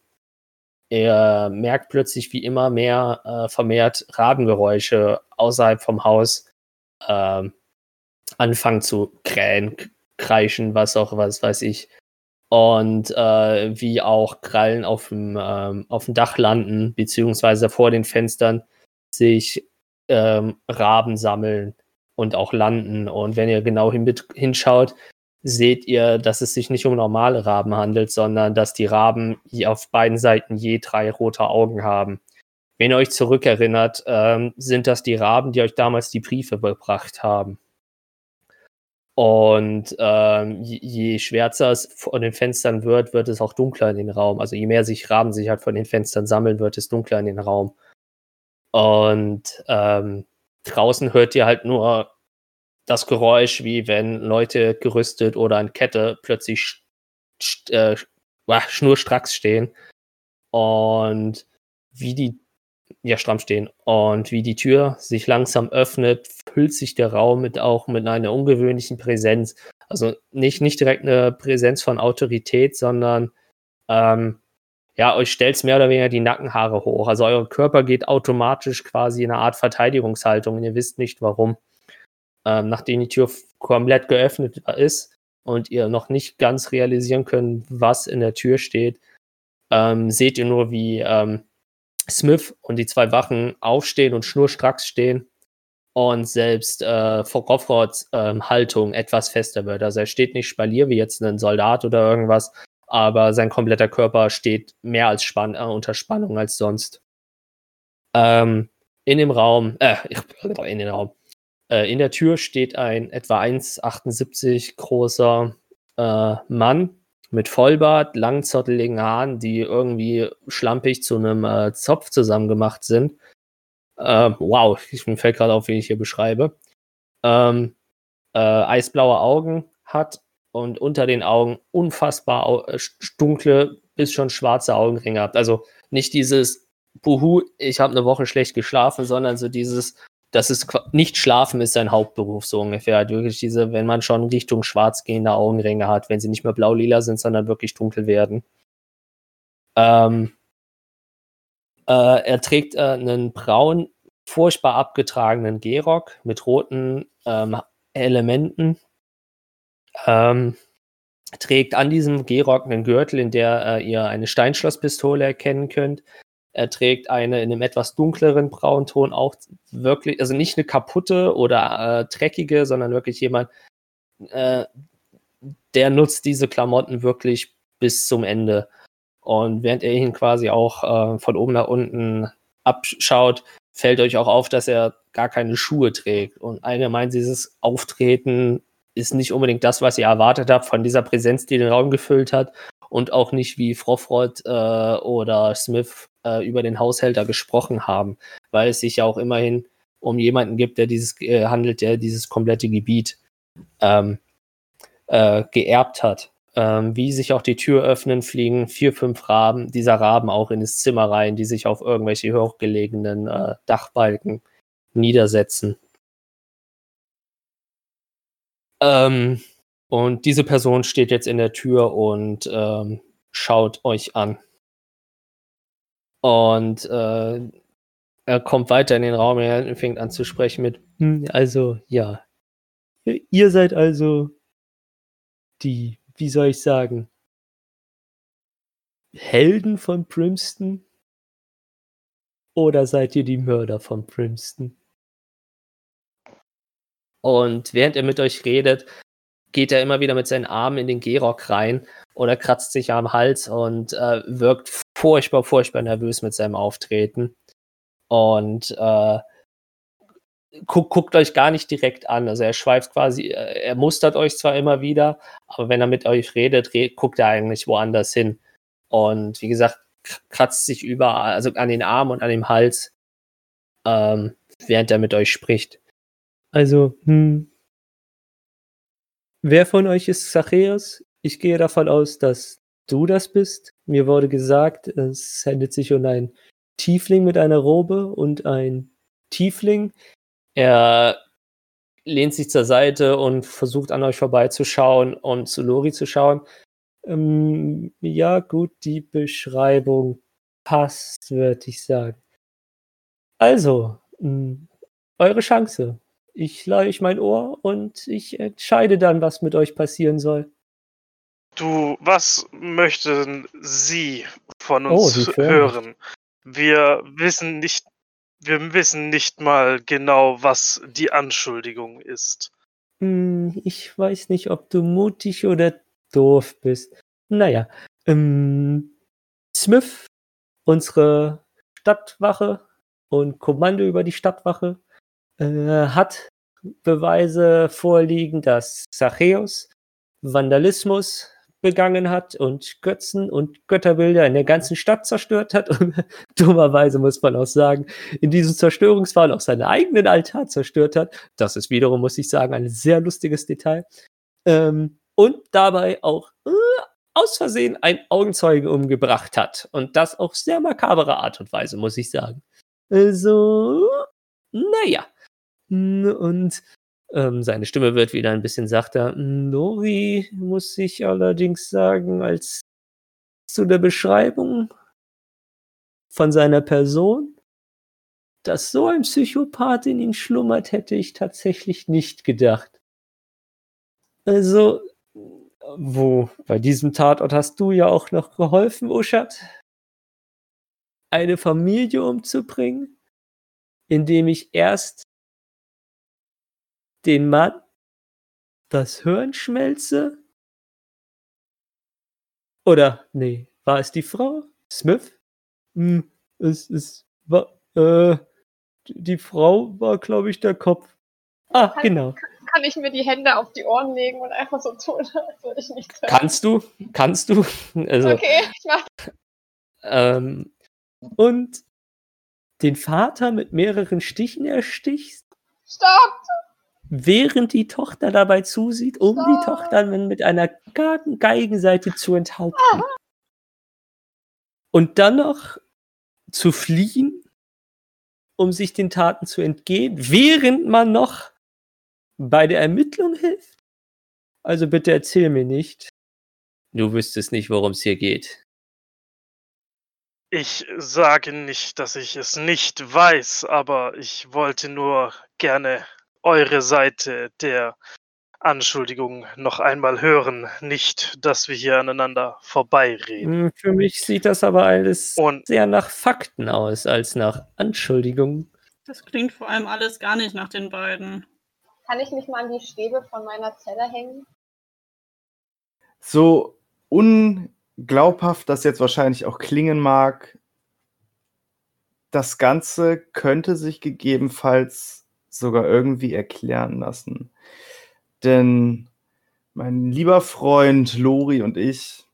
er merkt plötzlich, wie immer mehr äh, vermehrt Rabengeräusche außerhalb vom Haus ähm, anfangen zu krähen, kreischen, was auch, was weiß ich. Und äh, wie auch Krallen auf dem, ähm, auf dem Dach landen, beziehungsweise vor den Fenstern sich ähm, Raben sammeln und auch landen. Und wenn ihr genau hin hinschaut, seht ihr, dass es sich nicht um normale Raben handelt, sondern dass die Raben auf beiden Seiten je drei rote Augen haben. Wenn ihr euch zurückerinnert, ähm, sind das die Raben, die euch damals die Briefe gebracht haben. Und ähm, je, je schwärzer es von den Fenstern wird, wird es auch dunkler in den Raum. Also je mehr sich Raben sich halt von den Fenstern sammeln, wird es dunkler in den Raum. Und ähm, draußen hört ihr halt nur das Geräusch, wie wenn Leute gerüstet oder an Kette plötzlich sch äh, wah, schnurstracks stehen. Und wie die, ja, stramm stehen. Und wie die Tür sich langsam öffnet, füllt sich der Raum mit auch mit einer ungewöhnlichen Präsenz. Also nicht, nicht direkt eine Präsenz von Autorität, sondern ähm, ja, euch stellt's mehr oder weniger die Nackenhaare hoch. Also euer Körper geht automatisch quasi in eine Art Verteidigungshaltung und ihr wisst nicht warum. Ähm, nachdem die Tür komplett geöffnet ist und ihr noch nicht ganz realisieren könnt, was in der Tür steht, ähm, seht ihr nur, wie ähm, Smith und die zwei Wachen aufstehen und schnurstracks stehen und selbst äh, Crawfords ähm, Haltung etwas fester wird. Also er steht nicht spalier wie jetzt ein Soldat oder irgendwas, aber sein kompletter Körper steht mehr als spann äh, unter Spannung als sonst. Ähm, in dem Raum, äh, in den Raum, äh, in der Tür steht ein etwa 1,78 großer äh, Mann mit Vollbart, langen zotteligen Haaren, die irgendwie schlampig zu einem äh, Zopf zusammengemacht sind. Ähm, wow, ich, mir fällt gerade auf, wie ich hier beschreibe. Ähm, äh, eisblaue Augen hat und unter den Augen unfassbar äh, dunkle bis schon schwarze Augenringe hat. Also nicht dieses Buhu, ich habe eine Woche schlecht geschlafen, sondern so dieses, das ist nicht schlafen ist sein Hauptberuf so ungefähr. Halt wirklich diese, wenn man schon Richtung schwarz gehende Augenringe hat, wenn sie nicht mehr blau-lila sind, sondern wirklich dunkel werden. Ähm, äh, er trägt äh, einen braun, furchtbar abgetragenen Gehrock mit roten ähm, Elementen. Ähm, trägt an diesem Gehrock einen Gürtel, in der äh, ihr eine Steinschlosspistole erkennen könnt. Er trägt eine in einem etwas dunkleren Braunton auch wirklich, also nicht eine kaputte oder äh, dreckige, sondern wirklich jemand, äh, der nutzt diese Klamotten wirklich bis zum Ende. Und während er ihn quasi auch äh, von oben nach unten abschaut, fällt euch auch auf, dass er gar keine Schuhe trägt. Und allgemein dieses Auftreten ist nicht unbedingt das, was ihr erwartet habt von dieser Präsenz, die den Raum gefüllt hat. Und auch nicht wie Frofrod äh, oder Smith äh, über den Haushälter gesprochen haben, weil es sich ja auch immerhin um jemanden gibt, der dieses äh, handelt, der dieses komplette Gebiet ähm, äh, geerbt hat. Ähm, wie sich auch die Tür öffnen, fliegen vier, fünf Raben, dieser Raben auch in das Zimmer rein, die sich auf irgendwelche hochgelegenen äh, Dachbalken niedersetzen. Ähm, und diese Person steht jetzt in der Tür und ähm, schaut euch an. Und äh, er kommt weiter in den Raum und fängt an zu sprechen mit, "Hm, also ja, ihr seid also die, wie soll ich sagen, Helden von Primston? Oder seid ihr die Mörder von Primston? Und während er mit euch redet, geht er immer wieder mit seinen Armen in den Gehrock rein oder kratzt sich am Hals und äh, wirkt furchtbar, furchtbar nervös mit seinem Auftreten. Und äh, guckt, guckt euch gar nicht direkt an. Also er schweift quasi, äh, er mustert euch zwar immer wieder, aber wenn er mit euch redet, re guckt er eigentlich woanders hin. Und wie gesagt, kratzt sich überall, also an den Armen und an dem Hals, ähm, während er mit euch spricht. Also, hm. Wer von euch ist Zachäus? Ich gehe davon aus, dass du das bist. Mir wurde gesagt, es handelt sich um einen Tiefling mit einer Robe und ein Tiefling. Er lehnt sich zur Seite und versucht an euch vorbeizuschauen und zu Lori zu schauen. Ähm, ja, gut, die Beschreibung passt, würde ich sagen. Also, mh, eure Chance. Ich leihe euch mein Ohr und ich entscheide dann, was mit euch passieren soll. Du, was möchten Sie von Oh, uns Firma. hören? Wir wissen nicht, wir wissen nicht mal genau, was die Anschuldigung ist. Hm, ich weiß nicht, ob du mutig oder doof bist. Naja, ähm, Smith, unsere Stadtwache und Kommando über die Stadtwache, äh, hat Beweise vorliegen, dass Zachäus Vandalismus begangen hat und Götzen und Götterbilder in der ganzen Stadt zerstört hat. Und dummerweise muss man auch sagen, in diesem Zerstörungsfall auch seinen eigenen Altar zerstört hat. Das ist wiederum, muss ich sagen, ein sehr lustiges Detail. Ähm, und dabei auch äh, aus Versehen ein Augenzeuge umgebracht hat. Und das auf sehr makabere Art und Weise, muss ich sagen. Also, naja. Und ähm, seine Stimme wird wieder ein bisschen sachter. Lori muss ich allerdings sagen, als zu der Beschreibung von seiner Person, dass so ein Psychopath in ihm schlummert, hätte ich tatsächlich nicht gedacht. Also, wo, bei diesem Tatort hast du ja auch noch geholfen, Uschat, eine Familie umzubringen, indem ich erst den Mann das Hirn schmelze? Oder, nee, war es die Frau? Smith? Hm, es, es war, äh, die Frau war, glaube ich, der Kopf. Ah, Kann- genau. Kann ich mir die Hände auf die Ohren legen und einfach so tun, als würde ich nichts hören? Kannst du? Kannst du? Also, Okay, ich mach ähm, Und den Vater mit mehreren Stichen erstichst, Stopp! Während die Tochter dabei zusieht, um die Ah. Tochter mit einer Geigenseite zu enthaupten. Und dann noch zu fliehen, um sich den Taten zu entgehen, während man noch bei der Ermittlung hilft? Also bitte erzähl mir nicht. Du wüsstest nicht, worum es hier geht. Ich sage nicht, dass ich es nicht weiß, aber ich wollte nur gerne eure Seite der Anschuldigung noch einmal hören. Nicht, dass wir hier aneinander vorbeireden. Hm, Für mich sieht das aber alles Und sehr nach Fakten aus, als nach Anschuldigungen. Das klingt vor allem alles gar nicht nach den beiden. Kann ich mich mal an die Stäbe von meiner Zelle hängen? So unglaubhaft das jetzt wahrscheinlich auch klingen mag, das Ganze könnte sich gegebenenfalls sogar irgendwie erklären lassen. Denn mein lieber Freund Lori und ich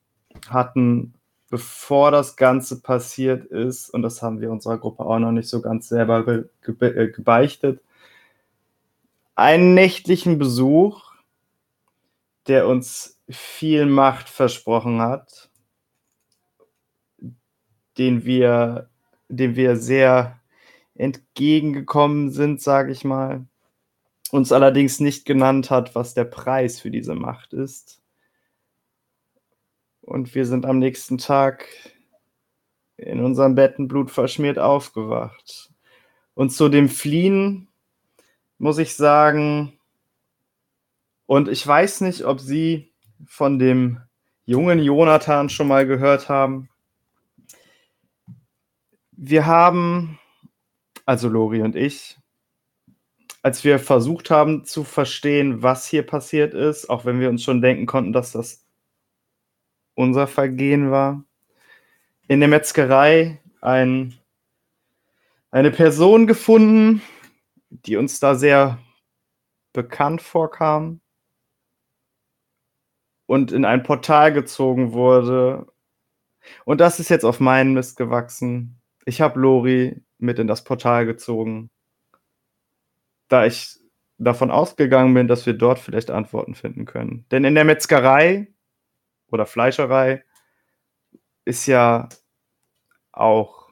hatten, bevor das Ganze passiert ist, und das haben wir unserer Gruppe auch noch nicht so ganz selber ge gebe äh, gebeichtet, einen nächtlichen Besuch, der uns viel Macht versprochen hat, den wir, dem wir sehr entgegengekommen sind, sage ich mal, uns allerdings nicht genannt hat, was der Preis für diese Macht ist. Und wir sind am nächsten Tag in unserem Betten blutverschmiert aufgewacht. Und zu dem Fliehen muss ich sagen, und ich weiß nicht, ob Sie von dem jungen Jonathan schon mal gehört haben. Wir haben, also Lori und ich, als wir versucht haben zu verstehen, was hier passiert ist, auch wenn wir uns schon denken konnten, dass das unser Vergehen war, in der Metzgerei ein, eine Person gefunden, die uns da sehr bekannt vorkam und in ein Portal gezogen wurde. Und das ist jetzt auf meinen Mist gewachsen. Ich habe Lori mit in das Portal gezogen, da ich davon ausgegangen bin, dass wir dort vielleicht Antworten finden können. Denn in der Metzgerei oder Fleischerei ist ja auch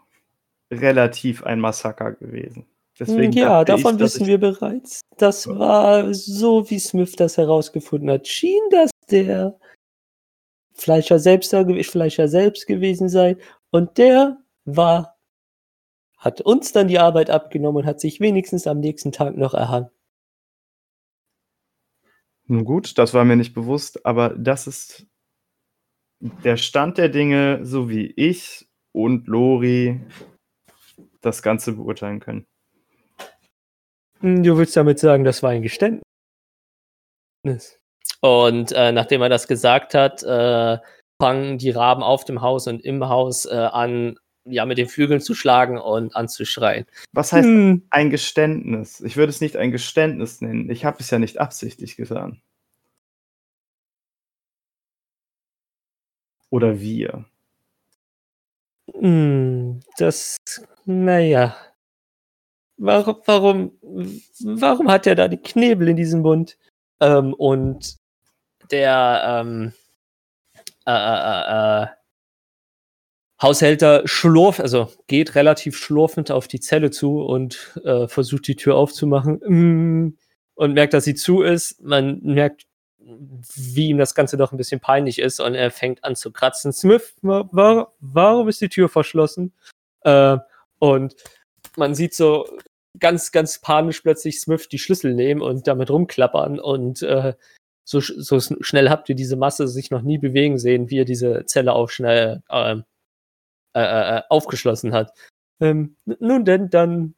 relativ ein Massaker gewesen. Deswegen ja, dachte davon ich, wissen wir bereits. Das war so, wie Smith das herausgefunden hat. Schien, dass der Fleischer selbst, Fleischer selbst gewesen sei. Und der war, hat uns dann die Arbeit abgenommen und hat sich wenigstens am nächsten Tag noch erhangen. Nun gut, das war mir nicht bewusst, aber das ist der Stand der Dinge, so wie ich und Lori das Ganze beurteilen können. Hm, Du willst damit sagen, das war ein Geständnis. Und äh, nachdem er das gesagt hat, äh, fangen die Raben auf dem Haus und im Haus äh, an, ja, mit den Flügeln zu schlagen und anzuschreien. Was heißt Hm, ein Geständnis? Ich würde es nicht ein Geständnis nennen. Ich habe es ja nicht absichtlich getan. Oder wir. hm, das, naja. Warum, warum, warum hat er da die Knebel in diesem Mund? Ähm, und der ähm, äh, äh, äh, Haushälter schlurft, also geht relativ schlurfend auf die Zelle zu und äh, versucht die Tür aufzumachen mm, und merkt, dass sie zu ist. Man merkt, wie ihm das Ganze doch ein bisschen peinlich ist und er fängt an zu kratzen. Smith, wa wa warum ist die Tür verschlossen? Äh, und man sieht so ganz, ganz panisch plötzlich Smith die Schlüssel nehmen und damit rumklappern und äh, so, so schnell habt ihr diese Masse sich noch nie bewegen sehen, wie er diese Zelle auf schnell ähm, äh, äh, äh, aufgeschlossen hat. Ähm, nun denn, dann,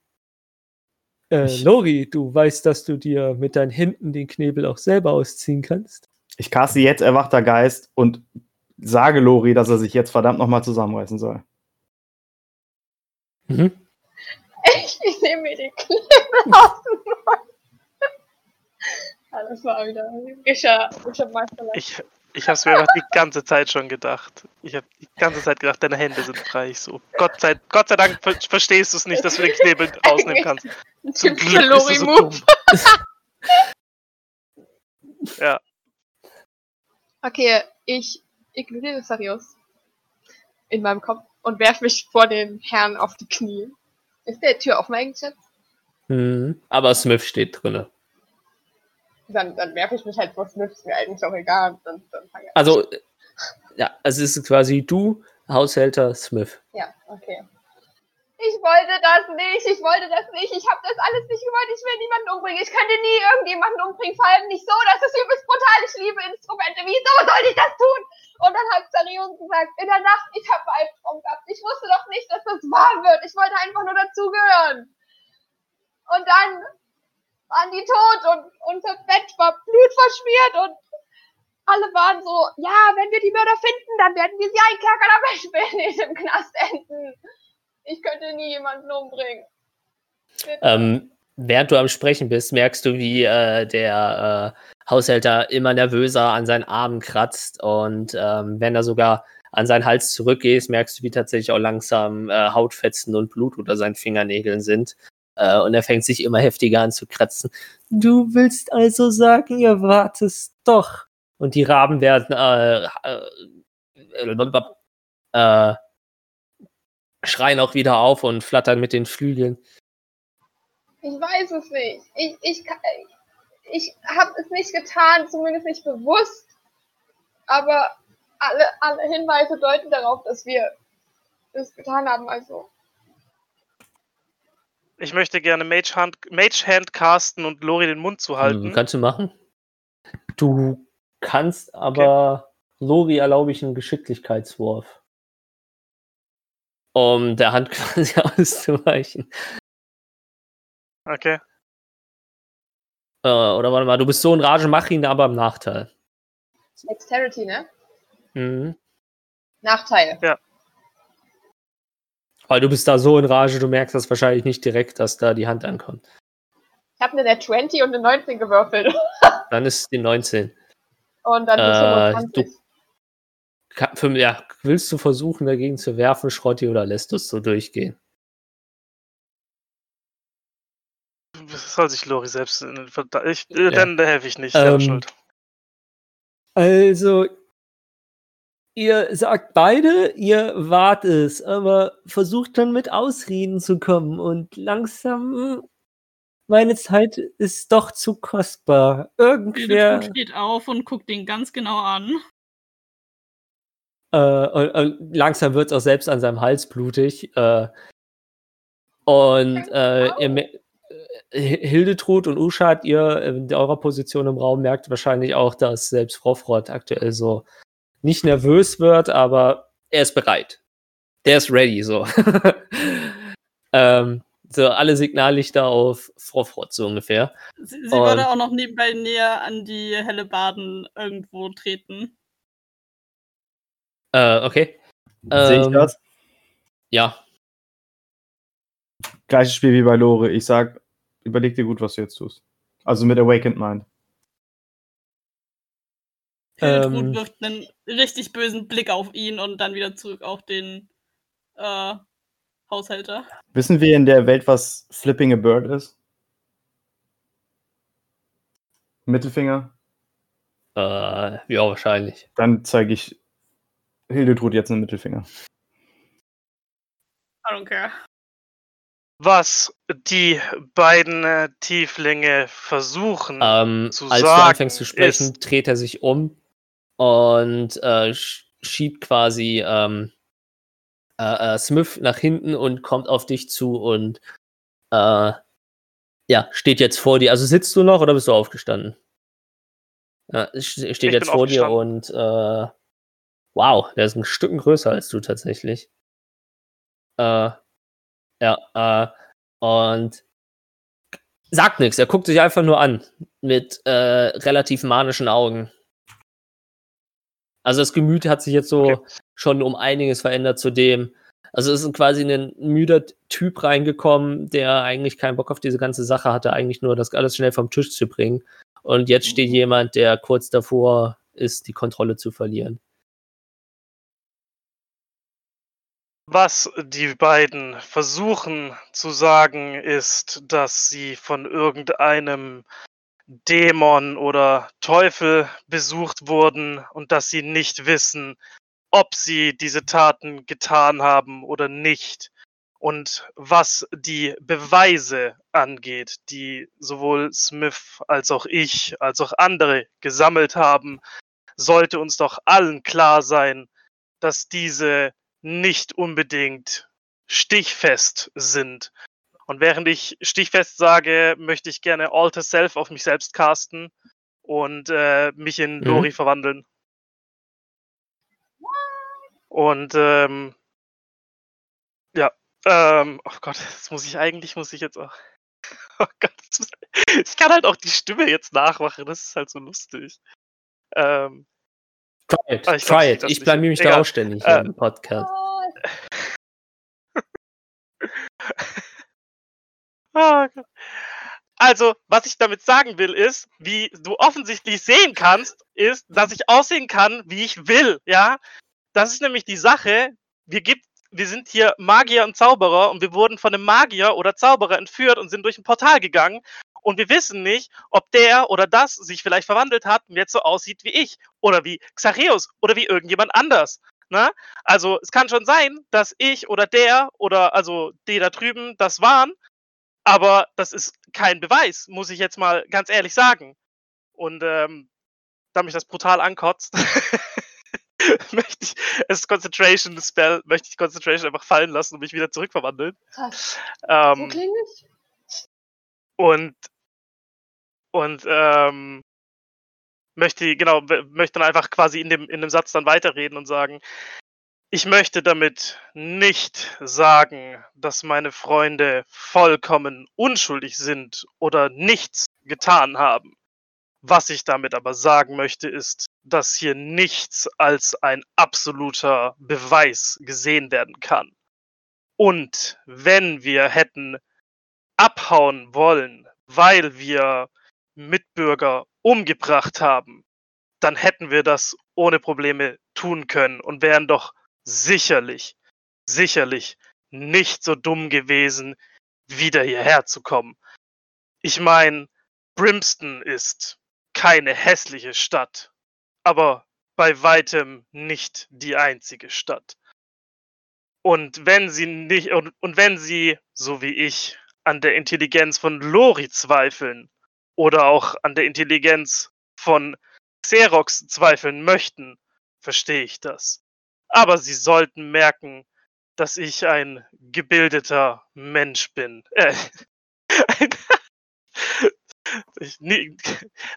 äh, Ich- Lori, du weißt, dass du dir mit deinen Händen den Knebel auch selber ausziehen kannst. Ich caste jetzt erwachter Geist und sage Lori, dass er sich jetzt verdammt nochmal zusammenreißen soll. Mhm. Ich, ich nehme mir die Klebe aus dem Mund. Ah, das war wieder Rischer Meisterlein. Ich, ich habe es mir einfach die ganze Zeit schon gedacht. Ich habe die ganze Zeit gedacht, deine Hände sind frei. Ich so, Gott sei, Gott sei Dank ver verstehst du es nicht, dass du den Knebel rausnehmen kannst. Zum Glück bist du so dumm. Ja, Okay, ich ignoriere Sarius in meinem Kopf und werfe mich vor den Herrn auf die Knie. Ist der Tür offen eigentlich jetzt? Mhm. Aber Smith steht drinne. Dann, dann werfe ich mich halt vor Smith, ist mir eigentlich auch egal. Dann, dann fange ich. Also, ja, also es ist quasi du, Haushälter Smith. Ja, okay. Ich wollte das nicht, ich wollte das nicht, ich habe das alles nicht gewollt, ich will niemanden umbringen, ich könnte nie irgendjemanden umbringen, vor allem nicht so, das ist übelst brutal, ich liebe Instrumente, wieso soll ich das tun? Und dann hat Zarius gesagt, in der Nacht, ich habe einen Albtraum gehabt, ich wusste doch nicht, dass das wahr wird, ich wollte einfach nur dazugehören. Und dann waren die tot und unser Bett war blutverschmiert und alle waren so, ja, wenn wir die Mörder finden, dann werden wir sie einkerkern, aber ich will nicht im Knast enden. Ich könnte nie jemanden umbringen. Ähm, während du am Sprechen bist, merkst du, wie äh, der äh, Haushälter immer nervöser an seinen Armen kratzt und ähm, wenn er sogar an seinen Hals zurückgehst, merkst du, wie tatsächlich auch langsam äh, Hautfetzen und Blut unter seinen Fingernägeln sind. Äh, und er fängt sich immer heftiger an zu kratzen. Du willst also sagen, ihr wartest doch. Und die Raben werden äh, äh, äh, schreien auch wieder auf und flattern mit den Flügeln. Ich weiß es nicht. Ich, ich, ich habe es nicht getan, zumindest nicht bewusst. Aber alle, alle Hinweise deuten darauf, dass wir es getan haben. Also, Ich möchte gerne Mage Hand, Mage Hand casten und Lori den Mund zu halten. Mhm, Kannst du machen? Du kannst aber Lori erlaube ich einen Geschicklichkeitswurf. Um der Hand quasi auszuweichen. Okay. Äh, oder warte mal, du bist so in Rage, mach ihn aber im Nachteil. Dexterity, ne? Mhm. Nachteil. Weil du bist da so in Rage, du merkst das wahrscheinlich nicht direkt, dass da die Hand ankommt. Ich habe eine Net 20 und eine 19 gewürfelt. Dann ist die 19. Und dann Äh, ist 25. Ka- Für, ja, willst du versuchen, dagegen zu werfen, Schrotti, oder lässt du es so durchgehen? Das soll sich Lori selbst. verda- Ich, äh, Ja. Dann helfe ich nicht. Ähm, schuld. Also, ihr sagt beide, ihr wart es, aber versucht dann mit Ausreden zu kommen und langsam, meine Zeit ist doch zu kostbar. Irgendwer, steht auf und guckt ihn ganz genau an. Äh, und, und langsam wird es auch selbst an seinem Hals blutig. Äh, und äh, me- äh, Hildetrud und Uschat, ihr in eurer Position im Raum merkt wahrscheinlich auch, dass selbst Frofrott aktuell so nicht nervös wird, aber er ist bereit. Der ist ready, so. ähm, so alle Signallichter auf Frofrott, so ungefähr. Sie, sie würde auch noch nebenbei näher an die helle Baden irgendwo treten. Äh, okay. Sehe ich Ähm, das? Ja. Gleiches Spiel wie bei Lore. Ich sag, überleg dir gut, was du jetzt tust. Also mit Awakened Mind. Hildetrud Ähm. wirft einen richtig bösen Blick auf ihn und dann wieder zurück auf den äh, Haushälter. Wissen wir in der Welt, was Flipping a Bird ist? Mittelfinger? Äh, ja, wahrscheinlich. Dann zeige ich Hildetrud jetzt einen Mittelfinger. I don't care. Was die beiden äh, Tieflinge versuchen. Ähm, zu als du sagen anfängst zu sprechen, ist- dreht er sich um und äh, sch- schiebt quasi ähm, äh, äh, Smith nach hinten und kommt auf dich zu und äh, ja, steht jetzt vor dir. Also sitzt du noch oder bist du aufgestanden? Ja, st- steht bin jetzt vor dir und äh, wow, der ist ein Stück größer als du tatsächlich. Äh, ja, äh, und sagt nichts. Er guckt sich einfach nur an mit äh, relativ manischen Augen. Also das Gemüt hat sich jetzt so Okay. schon um einiges verändert zu dem. Also es ist quasi ein müder Typ reingekommen, der eigentlich keinen Bock auf diese ganze Sache hatte, eigentlich nur das alles schnell vom Tisch zu bringen. Und jetzt steht jemand, der kurz davor ist, die Kontrolle zu verlieren. Was die beiden versuchen zu sagen, ist, dass sie von irgendeinem Dämon oder Teufel besucht wurden und dass sie nicht wissen, ob sie diese Taten getan haben oder nicht. Und was die Beweise angeht, die sowohl Smith als auch ich, als auch andere gesammelt haben, sollte uns doch allen klar sein, dass diese nicht unbedingt stichfest sind. Und während ich stichfest sage, möchte ich gerne Alter Self auf mich selbst casten und äh, mich in Mhm. Lori verwandeln. Und ähm, ja, ähm, oh Gott, das muss ich eigentlich, muss ich jetzt auch. Oh Gott, das muss, ich kann halt auch die Stimme jetzt nachmachen, das ist halt so lustig. Ähm, Try it, Ah, ich try it. Ich blamier mich da Egal. auch ständig Äh, im Podcast. Also, was ich damit sagen will, ist, wie du offensichtlich sehen kannst, ist, dass ich aussehen kann, wie ich will, ja. Das ist nämlich die Sache. Wir, gibt, wir sind hier Magier und Zauberer und wir wurden von einem Magier oder Zauberer entführt und sind durch ein Portal gegangen. Und wir wissen nicht, ob der oder das sich vielleicht verwandelt hat und jetzt so aussieht wie ich oder wie Xareus oder wie irgendjemand anders. Ne? Also es kann schon sein, dass ich oder der oder also die da drüben das waren, aber das ist kein Beweis, muss ich jetzt mal ganz ehrlich sagen. Und ähm, da mich das brutal ankotzt, möchte ich das Concentration Spell, möchte ich Concentration einfach fallen lassen und mich wieder zurückverwandeln. Ähm, ich. und und ähm, möchte genau möchte dann einfach quasi in dem in dem Satz dann weiterreden und sagen ich möchte damit nicht sagen, dass meine Freunde vollkommen unschuldig sind oder nichts getan haben. Was ich damit aber sagen möchte, ist, dass hier nichts als ein absoluter Beweis gesehen werden kann. Und wenn wir hätten abhauen wollen, weil wir Mitbürger umgebracht haben, dann hätten wir das ohne Probleme tun können und wären doch sicherlich, sicherlich nicht so dumm gewesen, wieder hierher zu kommen. Ich meine, Brimston ist keine hässliche Stadt, aber bei weitem nicht die einzige Stadt. Und wenn sie nicht und, und wenn sie, so wie ich, an der Intelligenz von Lori zweifeln oder auch an der Intelligenz von Xerox zweifeln möchten, verstehe ich das. Aber sie sollten merken, dass ich ein gebildeter Mensch bin. Äh,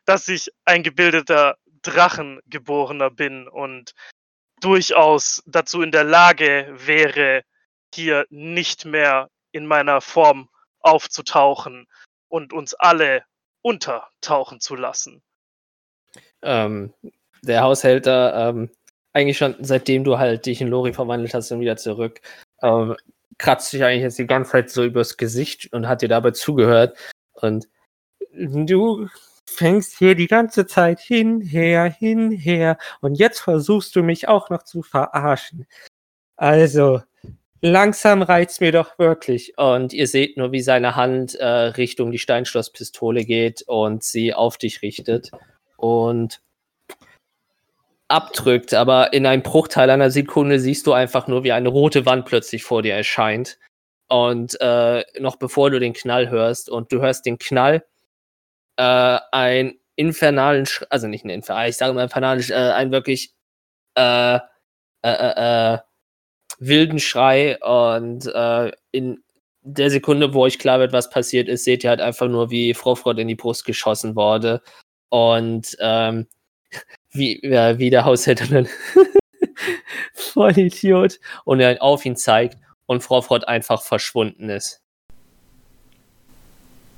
dass ich ein gebildeter Drachengeborener bin und durchaus dazu in der Lage wäre, hier nicht mehr in meiner Form aufzutauchen und uns alle untertauchen zu lassen. Ähm, der Haushälter, ähm, eigentlich schon seitdem du halt dich in Lori verwandelt hast und wieder zurück, ähm, kratzt sich eigentlich jetzt die ganze Zeit so übers Gesicht und hat dir dabei zugehört. Und du fängst hier die ganze Zeit hinher, hinher und jetzt versuchst du mich auch noch zu verarschen. Also, langsam reizt mir doch wirklich. Und ihr seht nur, wie seine Hand äh, Richtung die Steinschlosspistole geht und sie auf dich richtet und abdrückt, aber in einem Bruchteil einer Sekunde siehst du einfach nur, wie eine rote Wand plötzlich vor dir erscheint. Und äh, noch bevor du den Knall hörst, und du hörst den Knall, äh, einen infernalen, Sch also nicht einen infernalen, ich sage mal infernalisch, äh, einen wirklich äh, äh, äh, äh, wilden Schrei und äh, in der Sekunde, wo euch klar wird, was passiert ist, seht ihr halt einfach nur, wie Frau Frott in die Brust geschossen wurde und ähm, wie, ja, wie der Haushälter dann voll Idiot und er auf ihn zeigt und Frau Frott einfach verschwunden ist.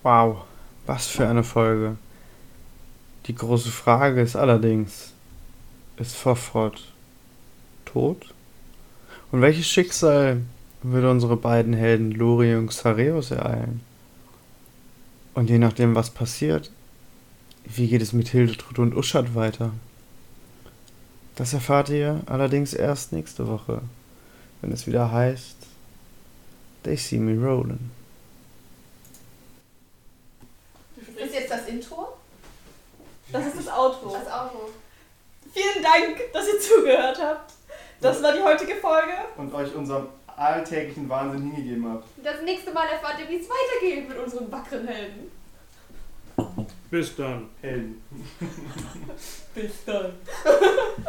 Wow, was für eine Folge. Die große Frage ist allerdings, ist Fofrod tot? Und welches Schicksal würde unsere beiden Helden Lori und Xareus ereilen? Und je nachdem, was passiert, wie geht es mit Hildetrud und Uschat weiter? Das erfahrt ihr allerdings erst nächste Woche, wenn es wieder heißt, They See Me Rollin'. Ist jetzt das Intro? Das ist das Outro. Das Auto. Vielen Dank, dass ihr zugehört habt. Das war die heutige Folge. Und euch unserem alltäglichen Wahnsinn hingegeben habt. Das nächste Mal erfahrt ihr, wie es weitergeht mit unseren wackeren Helden. Bis dann. Helden. Bis dann.